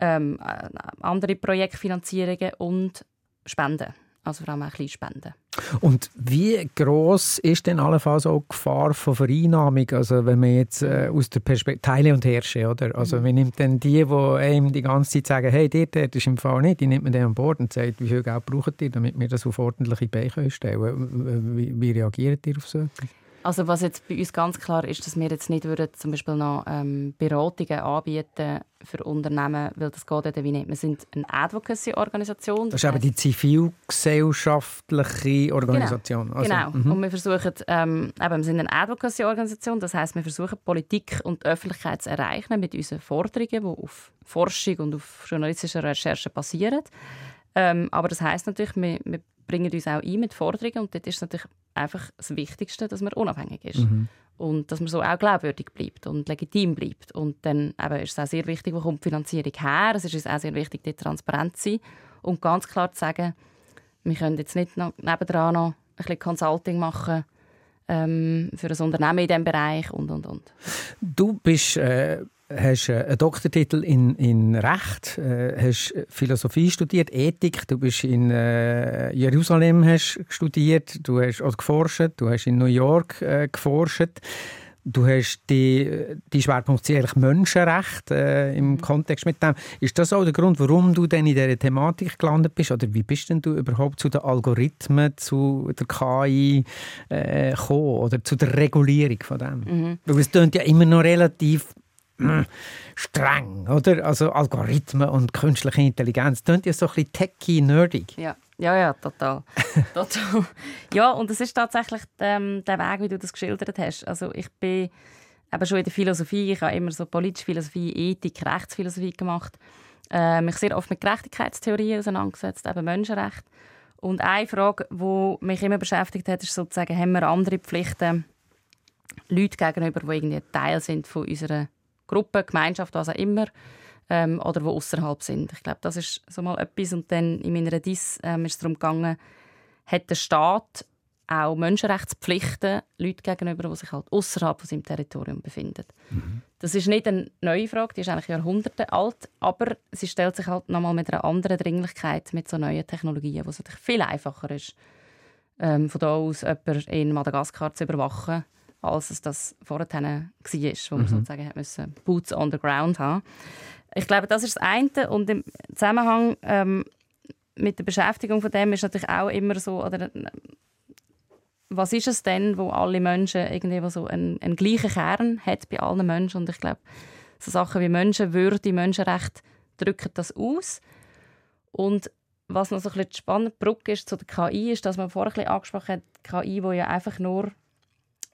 Ähm, äh, andere Projektfinanzierungen und Spenden also vor allem ein Spenden. Und wie groß ist denn allenfalls auch die Gefahr von Vereinnahmung? Also wenn man jetzt äh, aus der Perspektive Teile und Herrsche, oder? Also mhm. man nimmt dann die, die einem die ganze Zeit sagen, hey, der, der ist im Fall nicht, die nimmt man dann an Bord und sagt, wie viel Geld braucht ihr, damit wir das auf ordentliche Beine stellen können. Wie, wie reagiert ihr auf so etwas? Also was jetzt bei uns ganz klar ist, dass wir jetzt nicht würden, zum Beispiel noch ähm, Beratungen anbieten für Unternehmen, weil das geht ja wie nicht. Wir sind eine Advocacy-Organisation. Das, das ist aber die zivilgesellschaftliche Organisation. Genau, also, genau. Mhm. und wir versuchen, ähm, eben, wir sind eine Advocacy-Organisation, das heißt, wir versuchen Politik und Öffentlichkeit zu erreichen mit unseren Forderungen, die auf Forschung und auf journalistischer Recherche basieren. Ähm, aber das heißt natürlich, wir, wir bringen uns auch ein mit Forderungen und dort ist es natürlich einfach das Wichtigste, dass man unabhängig ist. Mhm. Und dass man so auch glaubwürdig bleibt und legitim bleibt. Und dann eben ist es auch sehr wichtig, wo kommt die Finanzierung her. Es ist uns auch sehr wichtig, dort transparent zu sein und ganz klar zu sagen, wir können jetzt nicht noch nebendran noch ein bisschen Consulting machen, ähm, für ein Unternehmen in diesem Bereich und, und, und. Du bist... Äh hast einen Doktortitel in, in Recht, äh, hast Philosophie studiert, Ethik, du bist in äh, Jerusalem hast studiert, du hast auch geforscht, du hast in New York äh, geforscht. Du hast die, die Schwerpunkt eigentlich Menschenrecht äh, im mhm. Kontext mit dem. Ist das auch der Grund, warum du denn in dieser Thematik gelandet bist? Oder wie bist denn du überhaupt zu den Algorithmen, zu der KI äh, gekommen oder zu der Regulierung von dem? Mhm. Weil es klingt ja immer noch relativ hm, streng, oder? Also Algorithmen und künstliche Intelligenz. Das klingt ja so ein bisschen techy, nerdig. Ja. Ja, ja, total. (laughs) total. Ja, und es ist tatsächlich ähm, der Weg, wie du das geschildert hast. Also ich bin eben schon in der Philosophie, ich habe immer so politische Philosophie, Ethik, Rechtsphilosophie gemacht, äh, mich sehr oft mit Gerechtigkeitstheorien auseinandergesetzt, eben Menschenrecht. Und eine Frage, die mich immer beschäftigt hat, ist sozusagen, haben wir andere Pflichten Leute gegenüber, die irgendwie Teil sind von unserer Gruppe, Gemeinschaft, was auch immer, ähm, oder die außerhalb sind. Ich glaube, das ist so mal etwas. Und dann in meiner Dis ähm, ist es darum gegangen, hat der Staat auch Menschenrechtspflichten Leuten gegenüber, die sich halt außerhalb von seinem Territorium befinden. Mhm. Das ist nicht eine neue Frage, die ist eigentlich Jahrhunderte alt, aber sie stellt sich halt nochmal mit einer anderen Dringlichkeit mit so neuen Technologien, wo es natürlich viel einfacher ist, ähm, von da aus jemanden in Madagaskar zu überwachen, als es das vorher war, wo man mhm. sozusagen hat müssen Boots on the ground haben. Ich glaube, das ist das eine. Und im Zusammenhang ähm, mit der Beschäftigung von dem ist natürlich auch immer so, oder, was ist es denn, wo alle Menschen irgendwie so einen, einen gleichen Kern hat bei allen Menschen? Und ich glaube, so Sachen wie Menschenwürde, Menschenrecht drücken das aus. Und was noch so ein bisschen spannend Brücke ist zu der KI, ist, dass man vorher ein bisschen angesprochen hat, KI, die ja einfach nur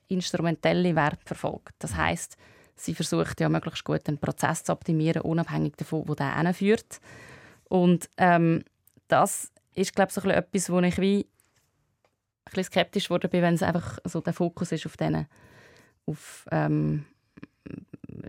instrumentelle Werte verfolgt. Das heißt, sie versucht ja möglichst gut einen Prozess zu optimieren, unabhängig davon, wo der hinführt. Und ähm, das ist, glaube ich, so etwas, wo ich wie ein bisschen skeptisch wurde, wenn es einfach so der Fokus ist auf diesen, auf ähm,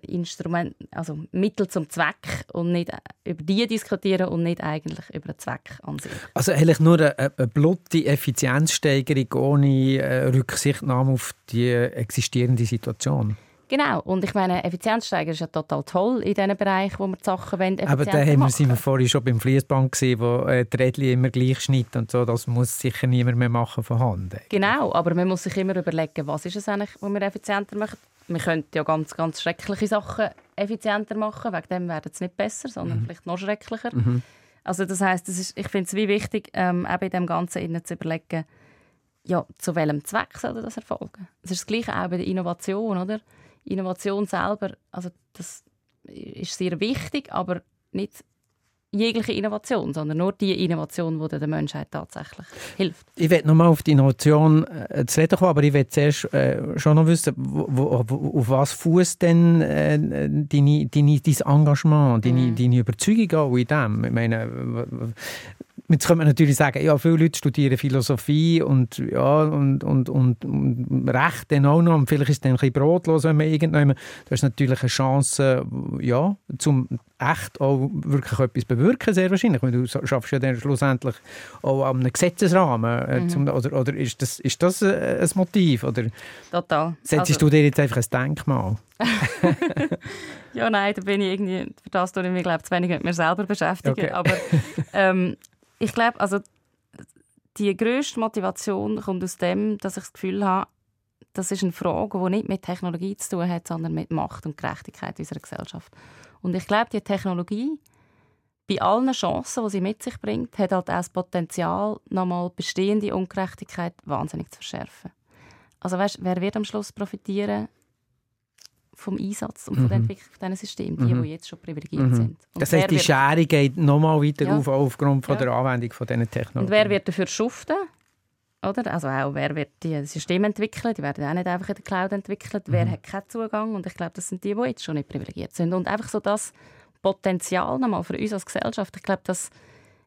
Instrument, also Mittel zum Zweck und nicht über die diskutieren und nicht eigentlich über den Zweck an sich. Also eigentlich nur eine, eine blutige Effizienzsteigerung ohne äh, Rücksichtnahme auf die existierende Situation. Genau, und ich meine, Effizienzsteiger ist ja total toll in diesen Bereichen, wo wir die Sachen wollen, Aber da haben wir, sind wir vorhin schon beim Fließband gesehen, wo äh, die Rädchen immer gleich schnitten und so. Das muss sicher niemand mehr machen von Hand. Genau, aber man muss sich immer überlegen, was ist es eigentlich, was wir effizienter machen. Wir könnten ja ganz, ganz schreckliche Sachen effizienter machen, wegen dem werden es nicht besser, sondern mhm. vielleicht noch schrecklicher. Mhm. Also das heißt, ich finde es wie wichtig, ähm, eben in dem Ganzen zu überlegen, ja, zu welchem Zweck soll das erfolgen. Es ist das Gleiche auch bei der Innovation, oder? Innovation selber, also das ist sehr wichtig, aber nicht jegliche Innovation, sondern nur die Innovation, die der Menschheit tatsächlich hilft. Ich werde nochmal auf die Innovation äh, zu reden kommen, aber ich werde zuerst äh, schon noch wissen, wo, wo, auf was fußt denn äh, deine, deine, dein Engagement, deine, mm. deine Überzeugung auch in dem? Ich meine, Jetzt könnte man natürlich sagen, ja, viele Leute studieren Philosophie und, ja, und, und, und, und Recht dann auch noch. Und vielleicht ist es dann ein bisschen brotlos, wenn man irgendwann... Du hast natürlich eine Chance, ja, zum echt auch wirklich etwas bewirken, sehr wahrscheinlich. Weil du schaffst ja dann schlussendlich auch an einem Gesetzesrahmen. Äh, mhm. Zum, oder oder ist, das, ist das äh, ein Motiv? Oder Total. Setzt also, du dir jetzt einfach ein Denkmal? (laughs) ja, nein, da bin ich irgendwie, für das tue ich mich, glaube zu wenig mit mir selber beschäftigen. Okay. Aber ähm, ich glaube, also die grösste Motivation kommt aus dem, dass ich das Gefühl habe, das ist eine Frage, die nicht mit Technologie zu tun hat, sondern mit Macht und Gerechtigkeit unserer Gesellschaft. Und ich glaube, die Technologie, bei allen Chancen, die sie mit sich bringt, hat halt auch das Potenzial, nochmal bestehende Ungerechtigkeit wahnsinnig zu verschärfen. Also weißt, wer wird am Schluss profitieren? Vom Einsatz und von der mhm. Entwicklung von diesen Systemen, die, mhm. die jetzt schon privilegiert mhm. sind. Und das heißt, die Schere geht nochmal weiter ja. auf aufgrund von ja. der Anwendung von diesen Technologien. Und wer wird dafür schuften? Oder? Also auch, wer wird die Systeme entwickeln? Die werden auch nicht einfach in der Cloud entwickelt. Mhm. Wer hat keinen Zugang? Und ich glaube, das sind die, die jetzt schon nicht privilegiert sind. Und einfach so das Potenzial nochmal für uns als Gesellschaft, ich glaube, das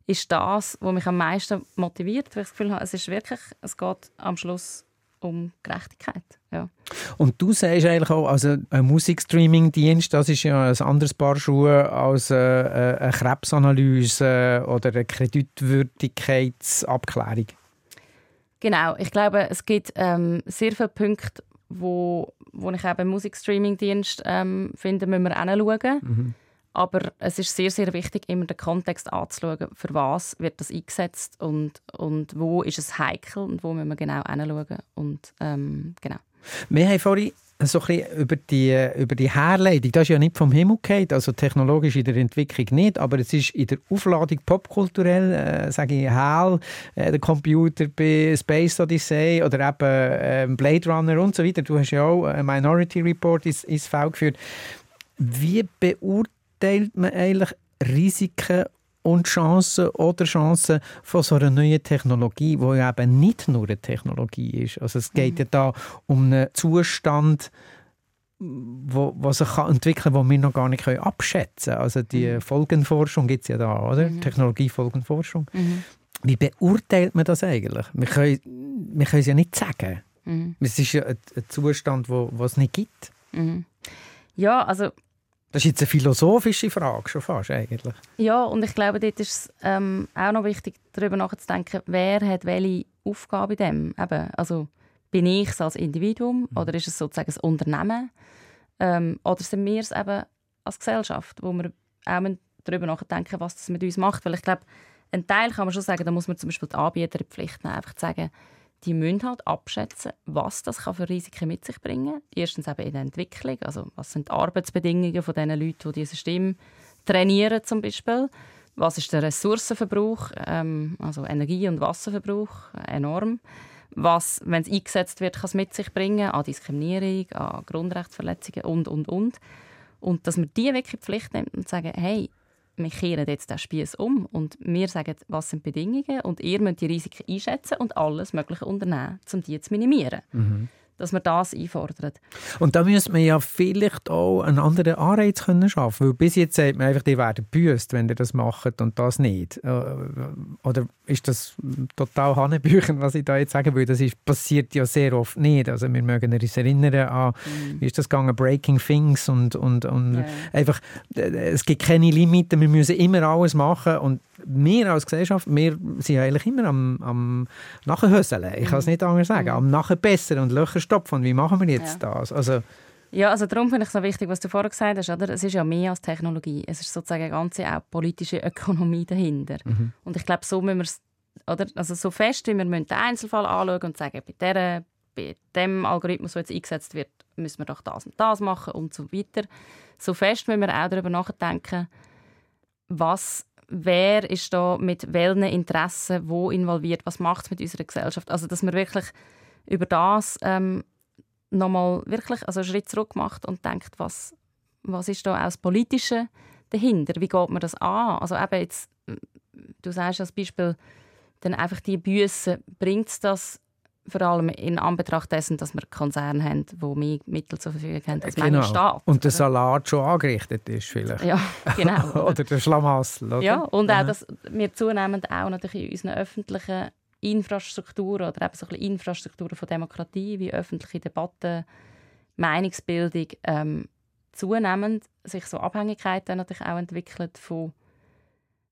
ist das, was mich am meisten motiviert, weil ich das Gefühl habe, es ist wirklich, es geht am Schluss um Gerechtigkeit. Ja. Und du sagst eigentlich auch, also ein Musikstreaming-Dienst, das ist ja ein anderes Paar Schuhe als äh, äh, eine Krebsanalyse oder eine Kreditwürdigkeitsabklärung. Genau, ich glaube, es gibt ähm, sehr viele Punkte, wo, wo ich eben Musikstreaming-Dienst ähm, finde, müssen wir hinschauen. Mhm. Aber es ist sehr, sehr wichtig, immer den Kontext anzuschauen, für was wird das eingesetzt und, und wo ist es heikel und wo müssen wir genau hinschauen. Und, ähm, genau. Wir haben vorhin so ein bisschen über die, über die Herleitung, das ist ja nicht vom Himmel gefallen, also technologisch in der Entwicklung nicht, aber es ist in der Aufladung popkulturell, äh, sage ich, HAL, äh, der Computer bei Space Odyssey oder eben äh, Blade Runner und so weiter. Du hast ja auch einen Minority Report ins, ins Feld geführt. Wie beurteilt man eigentlich Risiken und Chancen oder Chancen von so einer neuen Technologie, die ja eben nicht nur eine Technologie ist. Also es geht mhm. ja da um einen Zustand, wo, wo sich kann entwickeln kann, den wir noch gar nicht abschätzen können. Also die mhm. Folgenforschung gibt es ja da, oder? Mhm. Technologiefolgenforschung. Mhm. Wie beurteilt man das eigentlich? Wir können, wir können es ja nicht sagen. Mhm. Es ist ja ein, ein Zustand, wo, wo es nicht gibt. Mhm. Ja, also das ist jetzt eine philosophische Frage schon fast eigentlich. Ja, und ich glaube, dort ist es ähm, auch noch wichtig, darüber nachzudenken, wer hat welche Aufgabe in dem. Eben, also bin ich es als Individuum mhm. oder ist es sozusagen ein Unternehmen? Ähm, oder sind wir es eben als Gesellschaft, wo wir auch darüber nachdenken, was das mit uns macht? Weil ich glaube, ein Teil kann man schon sagen, da muss man zum Beispiel die Anbieter in die Pflicht nehmen, einfach zu sagen, die müssen halt abschätzen, was das für Risiken mit sich bringen kann. Erstens eben in der Entwicklung, also was sind die Arbeitsbedingungen von den Leuten, die diese Stimme trainieren zum Beispiel. Was ist der Ressourcenverbrauch, ähm, also Energie- und Wasserverbrauch, enorm. Was, wenn es eingesetzt wird, kann es mit sich bringen an Diskriminierung, an Grundrechtsverletzungen und, und, und. Und dass man die wirklich Pflicht nimmt und sagen, hey, wir kehren jetzt den Spieß um und wir sagen, was sind die Bedingungen und ihr müsst die Risiken einschätzen und alles Mögliche unternehmen, um die zu minimieren. Mhm dass man das einfordert. Und da müsste man ja vielleicht auch einen anderen Anreiz können schaffen, weil bis jetzt sagt man einfach, die werden büßt, wenn ihr das macht und das nicht. Äh, oder ist das total Hanebüchen, was ich da jetzt sagen will? Das ist, passiert ja sehr oft nicht. Also wir mögen uns erinnern an, mhm. wie ist das gegangen, Breaking Things und, und, und ja. einfach, äh, es gibt keine Limiten, wir müssen immer alles machen und wir als Gesellschaft, wir sind ja eigentlich immer am, am Nachhöseln. Ich kann es mhm. nicht anders sagen. Mhm. Am Nachbessern und Löcher stopfen. Wie machen wir jetzt ja. das? Also, ja, also darum finde ich es so wichtig, was du vorher gesagt hast. Oder? Es ist ja mehr als Technologie. Es ist sozusagen eine ganze auch politische (laughs) Ökonomie dahinter. Mhm. Und ich glaube, so müssen wir es, oder? Also so fest, wie wir den Einzelfall anschauen und sagen, bei, der, bei dem Algorithmus, der jetzt eingesetzt wird, müssen wir doch das und das machen und so weiter. So fest müssen wir auch darüber nachdenken, was wer ist da mit welchen Interessen wo involviert, was macht es mit unserer Gesellschaft. Also dass man wirklich über das ähm, nochmal wirklich also einen Schritt zurück macht und denkt, was, was ist da das Politische dahinter? Wie geht man das an? Also eben jetzt, du sagst als Beispiel, dann einfach die Büsse, bringt es das vor allem in Anbetracht dessen, dass wir Konzerne haben, die mehr Mittel zur Verfügung haben als genau. Staat. Und der Salat schon angerichtet ist vielleicht. Ja, (laughs) genau. oder der Schlamassel. Oder? Ja, und auch, dass wir zunehmend auch natürlich in unseren öffentlichen Infrastrukturen oder eben so ein Infrastrukturen von Demokratie wie öffentliche Debatten, Meinungsbildung ähm, zunehmend sich so Abhängigkeiten natürlich auch entwickelt von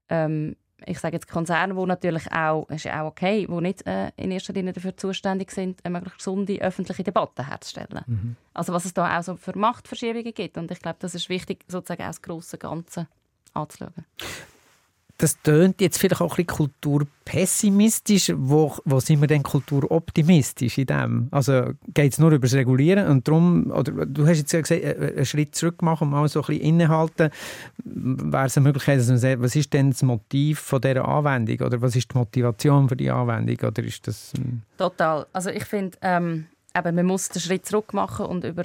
ähm, ich sage jetzt Konzerne, wo natürlich auch, ist ja auch okay, wo nicht äh, in erster Linie dafür zuständig sind, eine möglichst gesunde öffentliche Debatte herzustellen. Mhm. Also was es da auch so für Machtverschiebungen gibt und ich glaube, das ist wichtig, sozusagen auch das grosse Ganze anzuschauen das tönt jetzt vielleicht auch ein bisschen kulturpessimistisch. Wo, wo sind wir denn kulturoptimistisch in dem? Also geht es nur über das Regulieren und darum, oder du hast jetzt gesagt, äh, äh, einen Schritt zurück machen und mal so ein bisschen innehalten. Wäre es eine Möglichkeit, dass man sagt, was ist denn das Motiv von dieser Anwendung oder was ist die Motivation für die Anwendung? Oder ist das... Hm? Total. Also ich finde, ähm, man muss den Schritt zurück machen und über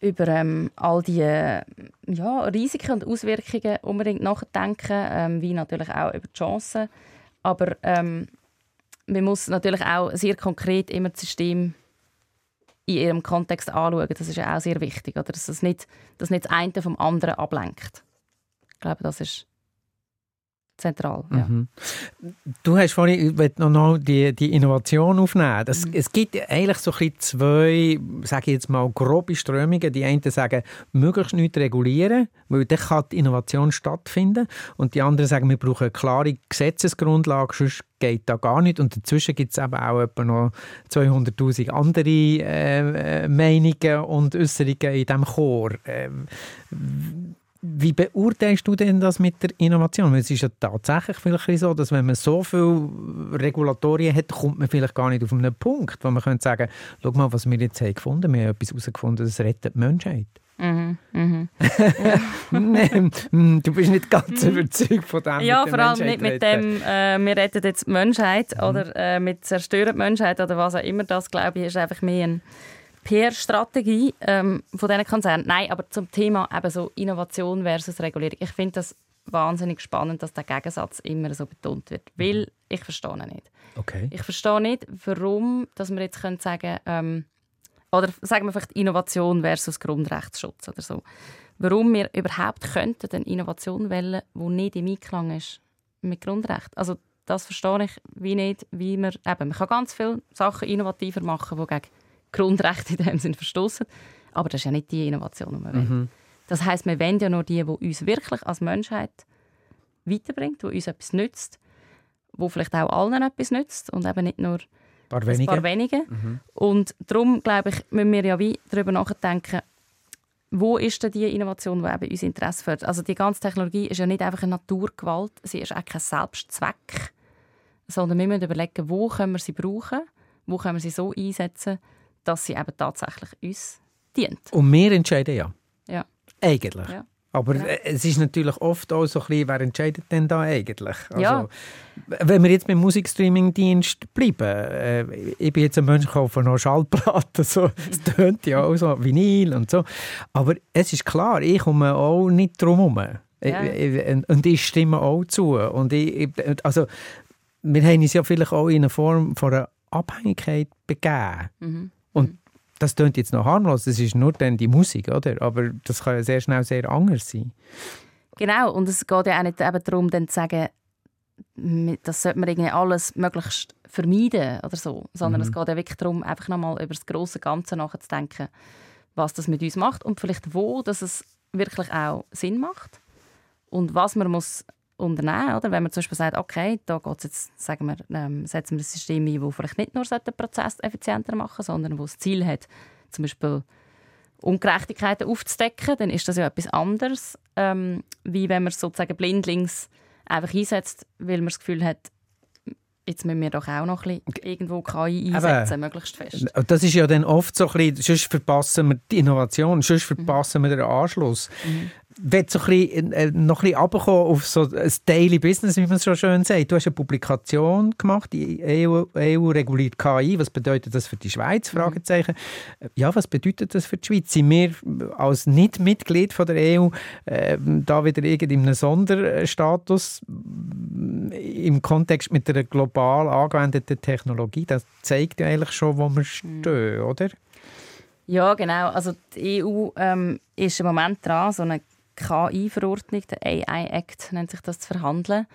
über ähm, all die ja, Risiken und Auswirkungen unbedingt nachdenken, ähm, wie natürlich auch über die Chancen. Aber ähm, man muss natürlich auch sehr konkret immer das System in ihrem Kontext anschauen. Das ist ja auch sehr wichtig, oder? dass es nicht, dass nicht das eine vom anderen ablenkt. Ich glaube, das ist zentral. Ja. Mhm. Du hast vorhin ich noch die, die Innovation aufnehmen. Das, mhm. Es gibt eigentlich so ein zwei, sage ich jetzt mal, grobe Strömungen. Die einen sagen, möglichst nicht regulieren, weil dann kann die Innovation stattfinden. Und die anderen sagen, wir brauchen eine klare Gesetzesgrundlage, sonst geht da gar nicht. Und dazwischen gibt es eben auch etwa noch 200'000 andere äh, Meinungen und Äußerungen in diesem Chor. Äh, wie beurteilst du denn das mit der Innovation? es ist ja tatsächlich vielleicht so, dass wenn man so viele Regulatorien hat, kommt man vielleicht gar nicht auf einen Punkt, wo man könnte sagen, schau mal, was wir jetzt haben gefunden, wir haben etwas herausgefunden, das rettet die Menschheit. Mhm, mhm. (laughs) Nein, hm, du bist nicht ganz mhm. überzeugt von dem. Ja, vor allem nicht mit dem, äh, wir retten jetzt die Menschheit mhm. oder äh, mit zerstören die Menschheit oder was auch immer das, glaube ich, ist einfach mehr ein PR-Strategie ähm, von diesen Konzernen. Nein, aber zum Thema eben so Innovation versus Regulierung. Ich finde das wahnsinnig spannend, dass der Gegensatz immer so betont wird, weil mhm. ich verstehe ihn nicht. Okay. Ich verstehe nicht, warum dass wir jetzt können sagen ähm, oder sagen wir vielleicht Innovation versus Grundrechtsschutz oder so. Warum wir überhaupt könnten eine Innovation wählen, die nicht im Einklang ist mit Grundrecht. Also das verstehe ich wie nicht, wie man eben, man kann ganz viele Sachen innovativer machen, die gegen Grundrechte in dem Sinne verstoßen. Aber das ist ja nicht die Innovation, die wir wollen. Mhm. Das heißt, wir wollen ja nur die, die uns wirklich als Menschheit weiterbringt, die uns etwas nützt, wo vielleicht auch allen etwas nützt und eben nicht nur paar wenige. ein paar wenige. Mhm. Und darum, glaube ich, müssen wir ja wie darüber nachdenken, wo ist denn die Innovation, die eben uns Interesse fördert? Also die ganze Technologie ist ja nicht einfach eine Naturgewalt, sie ist auch kein Selbstzweck, sondern wir müssen überlegen, wo können wir sie brauchen, wo können wir sie so einsetzen, dass sie eben tatsächlich uns dient. Und wir entscheiden ja. Ja. Eigentlich. Ja. Aber ja. es ist natürlich oft auch so ein bisschen, wer entscheidet denn da eigentlich? Also, ja. Wenn wir jetzt beim Musikstreaming-Dienst bleiben, äh, ich bin jetzt ein Mensch, der noch Schallplatten, (laughs) so, es tönt ja auch so, Vinyl und so. Aber es ist klar, ich komme auch nicht drum herum. Ja. Und ich stimme auch zu. Und ich, also, wir haben uns ja vielleicht auch in einer Form von einer Abhängigkeit begeben. Mhm. Und das klingt jetzt noch harmlos, das ist nur dann die Musik, oder? Aber das kann ja sehr schnell sehr anders sein. Genau, und es geht ja auch nicht eben darum, dann zu sagen, das sollte man irgendwie alles möglichst vermeiden oder so, sondern mhm. es geht ja wirklich darum, einfach nochmal über das große Ganze nachzudenken, was das mit uns macht und vielleicht wo, dass es wirklich auch Sinn macht und was man muss unternehmen. Oder? Wenn man zum Beispiel sagt, okay, da geht's jetzt, sagen wir, ähm, setzen wir ein System ein, das vielleicht nicht nur den Prozess effizienter machen sondern das das Ziel hat, zum Beispiel Ungerechtigkeiten aufzudecken, dann ist das ja etwas anderes, ähm, wie wenn man es sozusagen blindlings einfach einsetzt, weil man das Gefühl hat, jetzt müssen wir doch auch noch ein bisschen irgendwo KI einsetzen, Aber, möglichst fest. Das ist ja dann oft so ein bisschen, sonst verpassen wir die Innovation, sonst verpassen mhm. wir den Anschluss. Mhm will so ein bisschen, äh, noch ein bisschen runterkommen auf so ein Daily Business, wie man es so schön sagt. Du hast eine Publikation gemacht, die EU, EU reguliert KI. Was bedeutet das für die Schweiz? Mhm. Fragezeichen. Ja, was bedeutet das für die Schweiz? Sind wir als Nicht-Mitglied von der EU äh, da wieder in einem Sonderstatus im Kontext mit der global angewendeten Technologie? Das zeigt ja eigentlich schon, wo wir mhm. stehen, oder? Ja, genau. Also die EU ähm, ist im Moment dran, so eine KI-Verordnung, der AI-Act nennt sich das, zu verhandeln.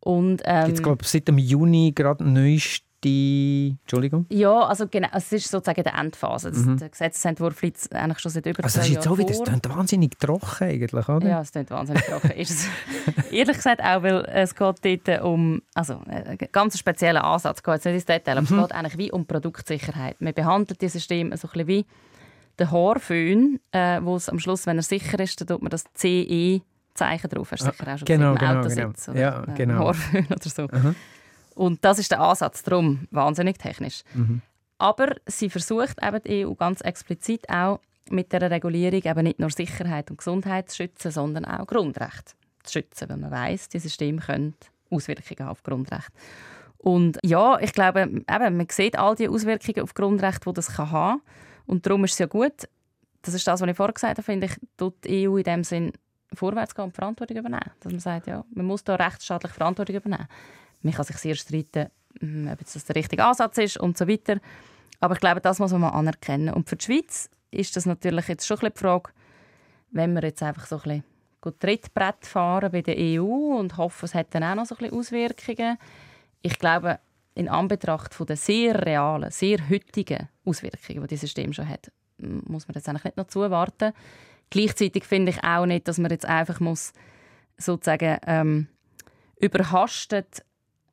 Und, ähm, Gibt es, glaube seit dem Juni gerade neueste Entschuldigung? Ja, also genau, es ist sozusagen die Endphase. Das, mhm. Der Gesetzesentwurf liegt eigentlich schon seit über also zwei Jahren Also das jetzt auch wieder, das wahnsinnig trocken eigentlich, oder? Ja, es klingt wahnsinnig trocken. ist es, (laughs) ehrlich gesagt auch, weil es geht dort um, also einen ganz speziellen Ansatz, geht jetzt nicht ins Detail, aber mhm. es geht eigentlich wie um Produktsicherheit. Man behandelt das System so ein bisschen wie der Haarföhn, äh, wo es am Schluss, wenn er sicher ist, dann tut man das CE-Zeichen drauf. Hast du sicher auch schon genau, gesehen, genau, Autositz genau. Oder, ja, genau. Haarföhn oder so. Aha. Und das ist der Ansatz, darum wahnsinnig technisch. Mhm. Aber sie versucht eben die EU ganz explizit auch mit der Regulierung eben nicht nur Sicherheit und Gesundheit zu schützen, sondern auch Grundrechte zu schützen, weil man weiß, die Systeme können Auswirkungen auf Grundrechte. Und ja, ich glaube, eben, man sieht all die Auswirkungen auf Grundrechte, die das kann haben kann. Und darum ist es ja gut, das ist das, was ich vorher gesagt habe, finde ich, tut die EU in dem Sinn vorwärts gehen und Verantwortung übernehmen. Dass man sagt, ja, man muss da rechtsstaatlich Verantwortung übernehmen. Man kann sich sehr streiten, hm, ob das der richtige Ansatz ist und so weiter. Aber ich glaube, das muss man mal anerkennen. Und für die Schweiz ist das natürlich jetzt schon ein bisschen die Frage, wenn wir jetzt einfach so ein bisschen Trittbrett fahren bei der EU und hoffen, es hat dann auch noch so ein bisschen Auswirkungen. Ich glaube, in Anbetracht von der sehr realen, sehr heutigen Auswirkungen, die dieses System schon hat, muss man jetzt eigentlich nicht noch zuwarten. Gleichzeitig finde ich auch nicht, dass man jetzt einfach muss sozusagen ähm, überhastet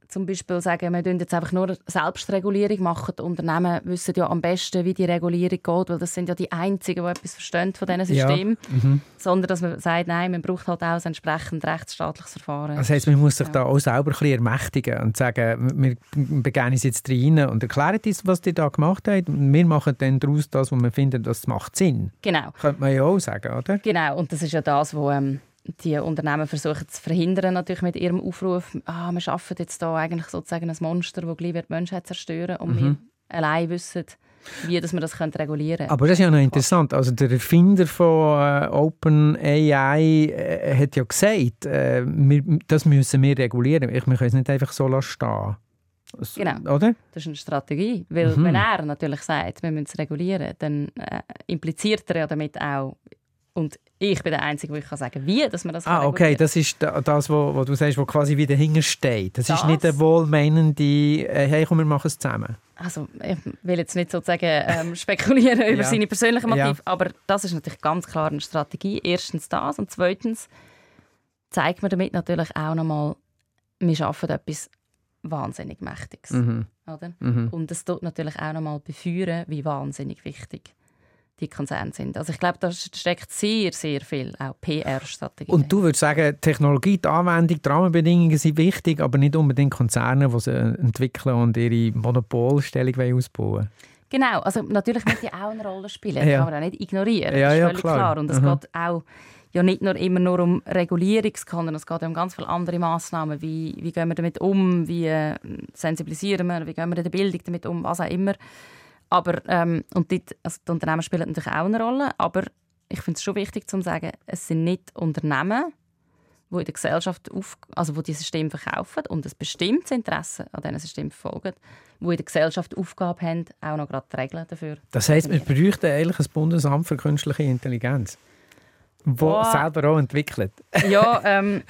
zum Beispiel sagen, wir jetzt einfach nur Selbstregulierung machen. Die Unternehmen wissen ja am besten, wie die Regulierung geht, weil das sind ja die Einzigen, die etwas verstehen von diesen Systemen. Ja. Mhm. Sondern dass man sagt, nein, man braucht halt auch ein entsprechend rechtsstaatliches Verfahren. Das heisst, man muss sich ja. da auch selber ein bisschen ermächtigen und sagen, wir begeben uns jetzt rein und erklären uns, was die da gemacht haben. Wir machen dann daraus das, was wir finden, das macht Sinn. Genau. Könnte man ja auch sagen, oder? Genau, und das ist ja das, was... Ähm, die Unternehmen versuchen zu verhindern natürlich mit ihrem Aufruf, ah, wir schaffen jetzt da eigentlich sozusagen ein Monster, das gleich die Menschheit zerstören und mhm. wir allein wissen, wie dass wir das regulieren können. Aber das ist ja noch interessant. Also der Erfinder von äh, OpenAI äh, hat ja gesagt, äh, wir, das müssen wir regulieren. Ich, wir können es nicht einfach so stehen. Genau. Oder? Das ist eine Strategie. Weil mhm. wenn er natürlich sagt, wir müssen es regulieren, dann äh, impliziert er ja damit auch, und ich bin der Einzige, der ich kann sagen wie dass man das Ah, okay, das ist das, was du sagst, was quasi wieder dahinter steht. Das, das, ist nicht der wohlmeinende, äh, hey, komm, wir machen es zusammen. Also, ich will jetzt nicht sozusagen ähm, (laughs) spekulieren über ja. seine persönlichen Motive, ja. aber das ist natürlich ganz klar eine Strategie. Erstens das und zweitens zeigt man damit natürlich auch nochmal, wir schaffen etwas wahnsinnig Mächtiges. Mhm. Oder? Mhm. Und das tut natürlich auch nochmal befeuern, wie wahnsinnig wichtig die Konzerne sind. Also ich glaube, da steckt sehr, sehr viel auch PR-Strategie. Und du würdest sagen, Technologie, die Anwendung, die Rahmenbedingungen sind wichtig, aber nicht unbedingt Konzerne, die sie entwickeln und ihre Monopolstellung ausbauen Genau, also natürlich müssen die auch eine Rolle spielen. Das ja. kann man auch nicht ignorieren. Ja, das ist ja, völlig klar. klar. Und es geht auch ja nicht nur immer nur um Regulierung, sondern es geht um ganz viele andere Massnahmen. Wie, wie gehen wir damit um? Wie äh, sensibilisieren wir? Wie gehen wir in der Bildung damit um? Was auch immer. Aber, ähm, und dort, also die Unternehmen spielen natürlich auch eine Rolle, aber ich finde es schon wichtig zu sagen, es sind nicht Unternehmen, die in der Gesellschaft auf, also die dieses System verkaufen und ein bestimmtes Interesse an diesem System verfolgen, die in der Gesellschaft Aufgabe haben, auch noch gerade die Regeln dafür. Das heisst, wir bräuchten eigentlich ein Bundesamt für künstliche Intelligenz, das oh. selber auch entwickelt. Ja, (laughs) ähm,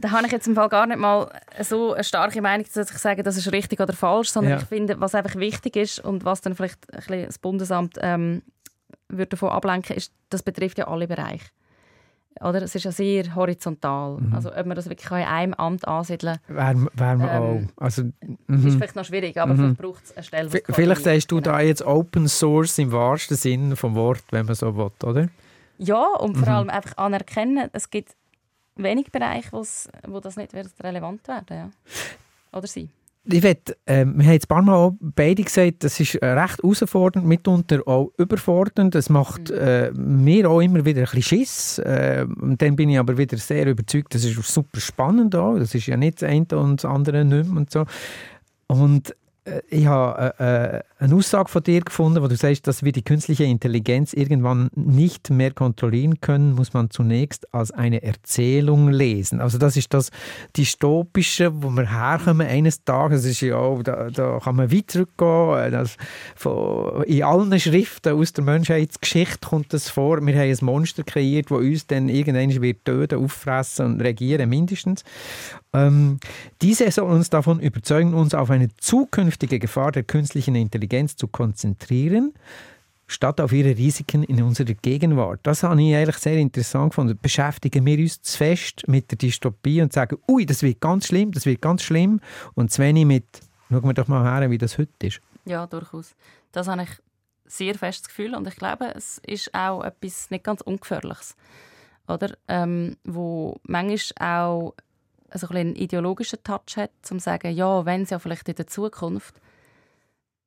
da habe ich jetzt im Fall gar nicht mal so eine starke Meinung, dass ich sage, das ist richtig oder falsch, sondern ja. ich finde, was einfach wichtig ist und was dann vielleicht ein bisschen das Bundesamt ähm, würde davon ablenken, ist, das betrifft ja alle Bereiche. Oder? Es ist ja sehr horizontal. Mhm. Also ob man das wirklich in einem Amt ansiedeln kann. Wäre ähm, auch. Also, mhm. Ist vielleicht noch schwierig, aber mhm. vielleicht braucht es eine Stelle, Vielleicht sagst du genau. da jetzt Open Source im wahrsten Sinn vom Wort, wenn man so will, oder? Ja, und vor mhm. allem einfach anerkennen, es gibt wenig Bereiche, wo das nicht relevant werden ja. Oder sie. Ich will, äh, wir haben jetzt ein paar Mal beide gesagt, das ist recht herausfordernd, mitunter auch überfordernd. Das macht mhm. äh, mir auch immer wieder ein bisschen Schiss. Äh, und dann bin ich aber wieder sehr überzeugt, das ist super spannend auch. Das ist ja nicht das eine und das andere nicht mehr und so. Und äh, ich habe äh, äh, eine Aussage von dir gefunden, wo du sagst, dass wir die künstliche Intelligenz irgendwann nicht mehr kontrollieren können, muss man zunächst als eine Erzählung lesen. Also das ist das Dystopische, wo wir herkommen eines Tages. Ist ja da, da kann man weit zurückgehen. Äh, das, von, in allen Schriften aus der Menschheitsgeschichte kommt das vor. Wir haben ein Monster kreiert, das uns dann irgendwann wird töten, auffressen und regieren mindestens. Ähm, diese soll uns davon überzeugen, uns auf eine zukünftige Gefahr der künstlichen Intelligenz zu konzentrieren, statt auf ihre Risiken in unserer Gegenwart. Das habe ich eigentlich sehr interessant gefunden. Beschäftigen wir uns zu fest mit der Dystopie und sagen, ui, das wird ganz schlimm, das wird ganz schlimm, und zu wenig mit, schauen wir doch mal her, wie das heute ist. Ja, durchaus. Das habe ich sehr fest das Gefühl und ich glaube, es ist auch etwas nicht ganz Ungefährliches, oder? Ähm, wo manchmal auch also ein einen ideologischen Touch hat, um zu sagen, ja, wenn es ja vielleicht in der Zukunft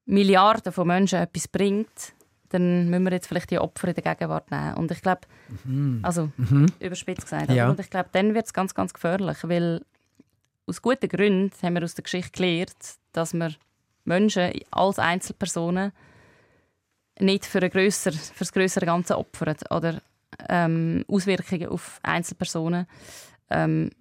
Milliarden von Menschen etwas bringt, dann müssen wir jetzt vielleicht die Opfer in der Gegenwart nehmen. Und ich glaube, mhm. also mhm. überspitzt gesagt, ja. und ich glaube, dann wird es ganz, ganz gefährlich, weil aus guten Gründen haben wir aus der Geschichte gelernt, dass wir Menschen als Einzelpersonen nicht für, ein grösser, für das größere Ganze opfern oder ähm, Auswirkungen auf Einzelpersonen ähm,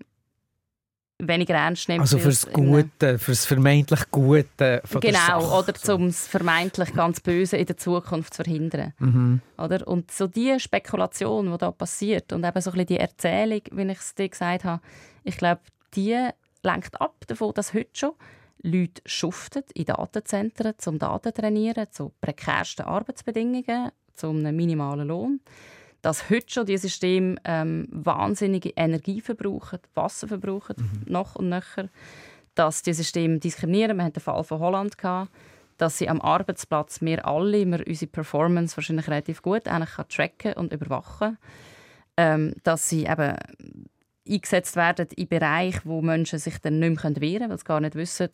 weniger ernst nimmt. Also fürs Gute, fürs vermeintlich Gute von Genau, oder zum das vermeintlich ganz Böse in der Zukunft zu verhindern. Mhm. Oder? Und so die Spekulation, die da passiert und eben so ein bisschen die Erzählung, wie ich es dir gesagt habe, ich glaube, die lenkt ab davon, dass heute schon Leute schuften in Datenzentren, zum Daten trainieren, zu prekärsten Arbeitsbedingungen, zu einem minimalen Lohn. Dass heute schon die Systeme ähm, wahnsinnige Energie verbrauchen, Wasser verbrauchen, mhm. noch und nöcher. Dass die Systeme diskriminieren. Wir hatten den Fall von Holland. Gehabt, dass sie am Arbeitsplatz wir alle wir unsere Performance wahrscheinlich relativ gut eigentlich tracken und überwachen ähm, dass sie eben eingesetzt werden in Bereichen, wo Menschen sich dann nicht mehr wehren können, weil sie gar nicht wissen,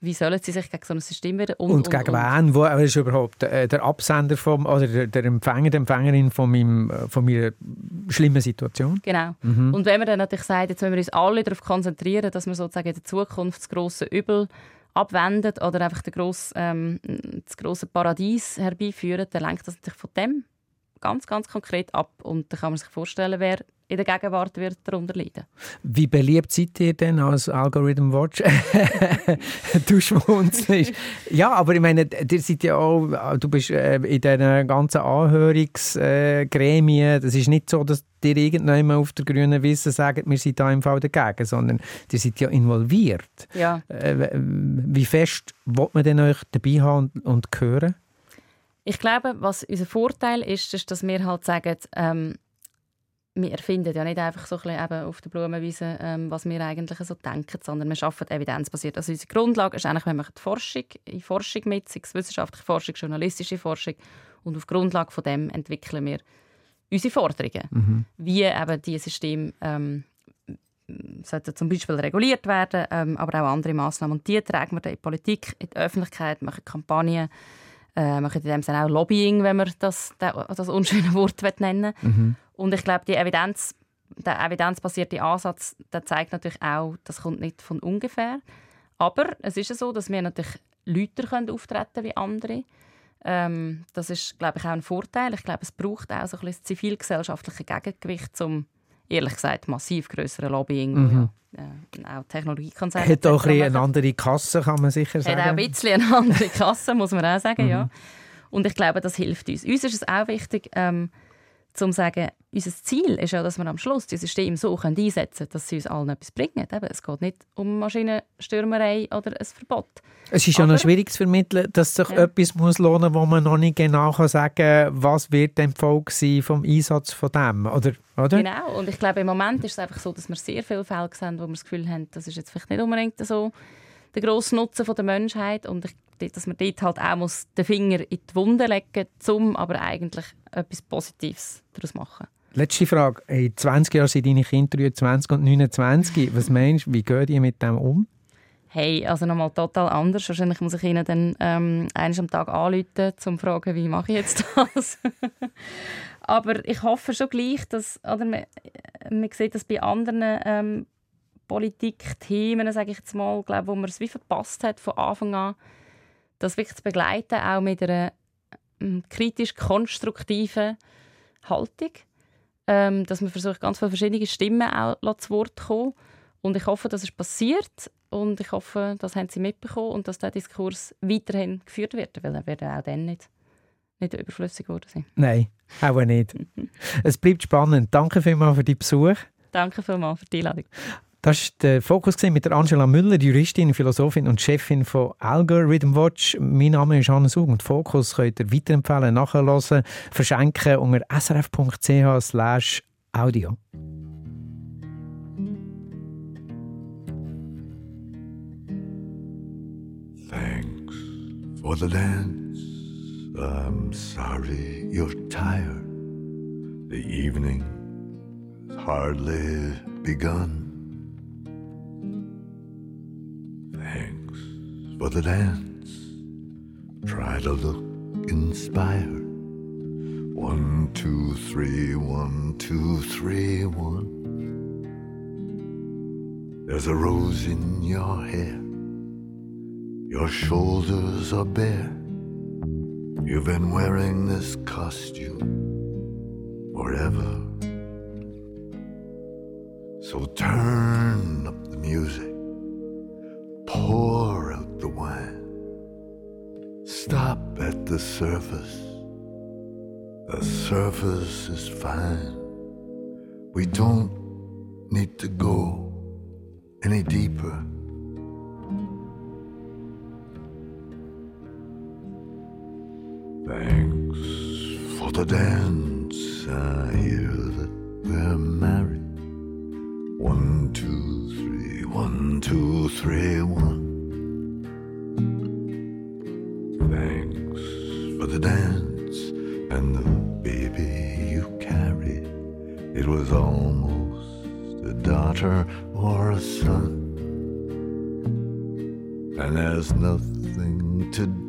wie sollen sie sich gegen so ein System wehren? Und, und gegen und, wen? Wo ist überhaupt äh, der Absender vom, oder der, der Empfänger, die Empfängerin von, meinem, äh, von meiner schlimmen Situation? Genau. Mhm. Und wenn man dann natürlich sagt, jetzt müssen wir uns alle darauf konzentrieren, dass wir sozusagen in der Zukunft das grosse Übel abwendet oder einfach den gross, ähm, das große Paradies herbeiführen, dann lenkt das natürlich von dem ganz, ganz konkret ab. Und da kann man sich vorstellen, wer in der Gegenwart wird darunter leiden. Wie beliebt seid ihr denn als Algorithm Watch? (laughs) du schmunzelst. ja, aber ich meine, ihr seid ja auch, du bist äh, in diesen ganzen Anhörungsgremien. Das ist nicht so, dass dir irgendjemand auf der grünen Wiese sagt, wir sind da im Fall dagegen, sondern ihr seid ja involviert. Ja. Äh, wie fest will man denn euch dabei haben und, hören? Ich glaube, was unser Vorteil ist, ist, dass wir halt sagen, ähm, wir erfinden ja nicht einfach so ein bisschen eben auf der Blumenwiese, ähm, was wir eigentlich so denken, sondern wir arbeiten evidenzbasiert. Also unsere Grundlage ist eigentlich, wir machen Forschung, in Forschung mit, sei es wissenschaftliche Forschung, journalistische Forschung und auf Grundlage von dem entwickeln wir unsere Forderungen, mhm. wie eben diese Systeme ähm, sollten zum Beispiel reguliert werden, ähm, aber auch andere Massnahmen. Und die tragen wir dann in die Politik, in die Öffentlichkeit, machen Kampagnen, äh, machen in dem Sinne auch Lobbying, wenn man das, das unschöne Wort nennen mhm. Und ich glaube, die Evidenz, der evidenzbasierte Ansatz der zeigt natürlich auch, das kommt nicht von ungefähr. Aber es ist ja so, dass wir natürlich Leute können auftreten wie andere. Ähm, das ist, glaube ich, auch ein Vorteil. Ich glaube, es braucht auch so ein bisschen das zivilgesellschaftliche Gegengewicht zum ehrlich gesagt massiv größeren Lobbying, mhm. ja, äh, auch Technologiekonzerne. Hat auch ein eine andere Kasse, kann man sicher sagen. Hat auch ein bisschen eine andere Kasse, muss man auch sagen, mhm. ja. Und ich glaube, das hilft uns. Uns ist es auch wichtig, ähm, zu sagen, unser Ziel ist ja, dass wir am Schluss die Systeme so einsetzen können, dass sie uns allen etwas bringen. Eben, es geht nicht um Maschinenstürmerei oder ein Verbot. Es ist ja noch schwierig zu vermitteln, dass sich ja. etwas muss lohnen muss, wo man noch nicht genau kann sagen kann, was wird der Erfolg sein vom Einsatz von dem, oder? oder? Genau, und ich glaube, im Moment ist es einfach so, dass wir sehr viele Fälle sehen, wo wir das Gefühl haben, das ist jetzt vielleicht nicht unbedingt so der grosse Nutzen der Menschheit und ich, dass man dort halt auch muss den Finger in die Wunde legen muss, um aber eigentlich etwas Positives daraus zu machen. Letzte Frage. In 20 Jahren sind deine Kinder 20 und 29. Was meinst du, wie gehen die mit dem um? Hey, also nochmal total anders. Wahrscheinlich muss ich ihnen dann ähm, eines am Tag anrufen, um zu fragen, wie mache ich jetzt das? (laughs) Aber ich hoffe schon gleich, dass, oder man, man sieht das bei anderen ähm, Politikthemen, sage ich jetzt mal, glaube, wo man es wie verpasst hat von Anfang an, das wirklich zu begleiten, auch mit einer ähm, kritisch-konstruktiven Haltung. Ähm, dass man versucht, ganz viele verschiedene Stimmen auch zu Wort zu kommen. Und ich hoffe, das ist passiert. Und ich hoffe, das haben Sie mitbekommen und dass der Diskurs weiterhin geführt wird, weil er wird auch dann nicht, nicht überflüssig geworden sein. Nein, auch nicht. (laughs) es bleibt spannend. Danke vielmals für die Besuch. Danke vielmals für die Einladung. Das war der Fokus mit der Angela Müller, Juristin, Philosophin und Chefin von Algorithm Watch. Mein Name ist Hannes Hug und Fokus könnt ihr weiterempfehlen, nachhören, verschenken unter srf.ch audio. Thanks for the dance. I'm sorry you're tired. The evening hardly begun. For the dance. Try to look inspired. One, two, three, one, two, three, one. There's a rose in your hair. Your shoulders are bare. You've been wearing this costume forever. So turn up the music, stop at the surface. The surface is fine. We don't need to go any deeper. Thanks for the dance. I hear that we're married. One, two, three, one, two, three, one. The dance and the baby you carried. It was almost a daughter or a son. And there's nothing to do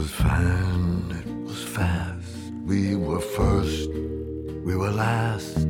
was fine, it was fast. We were first, we were last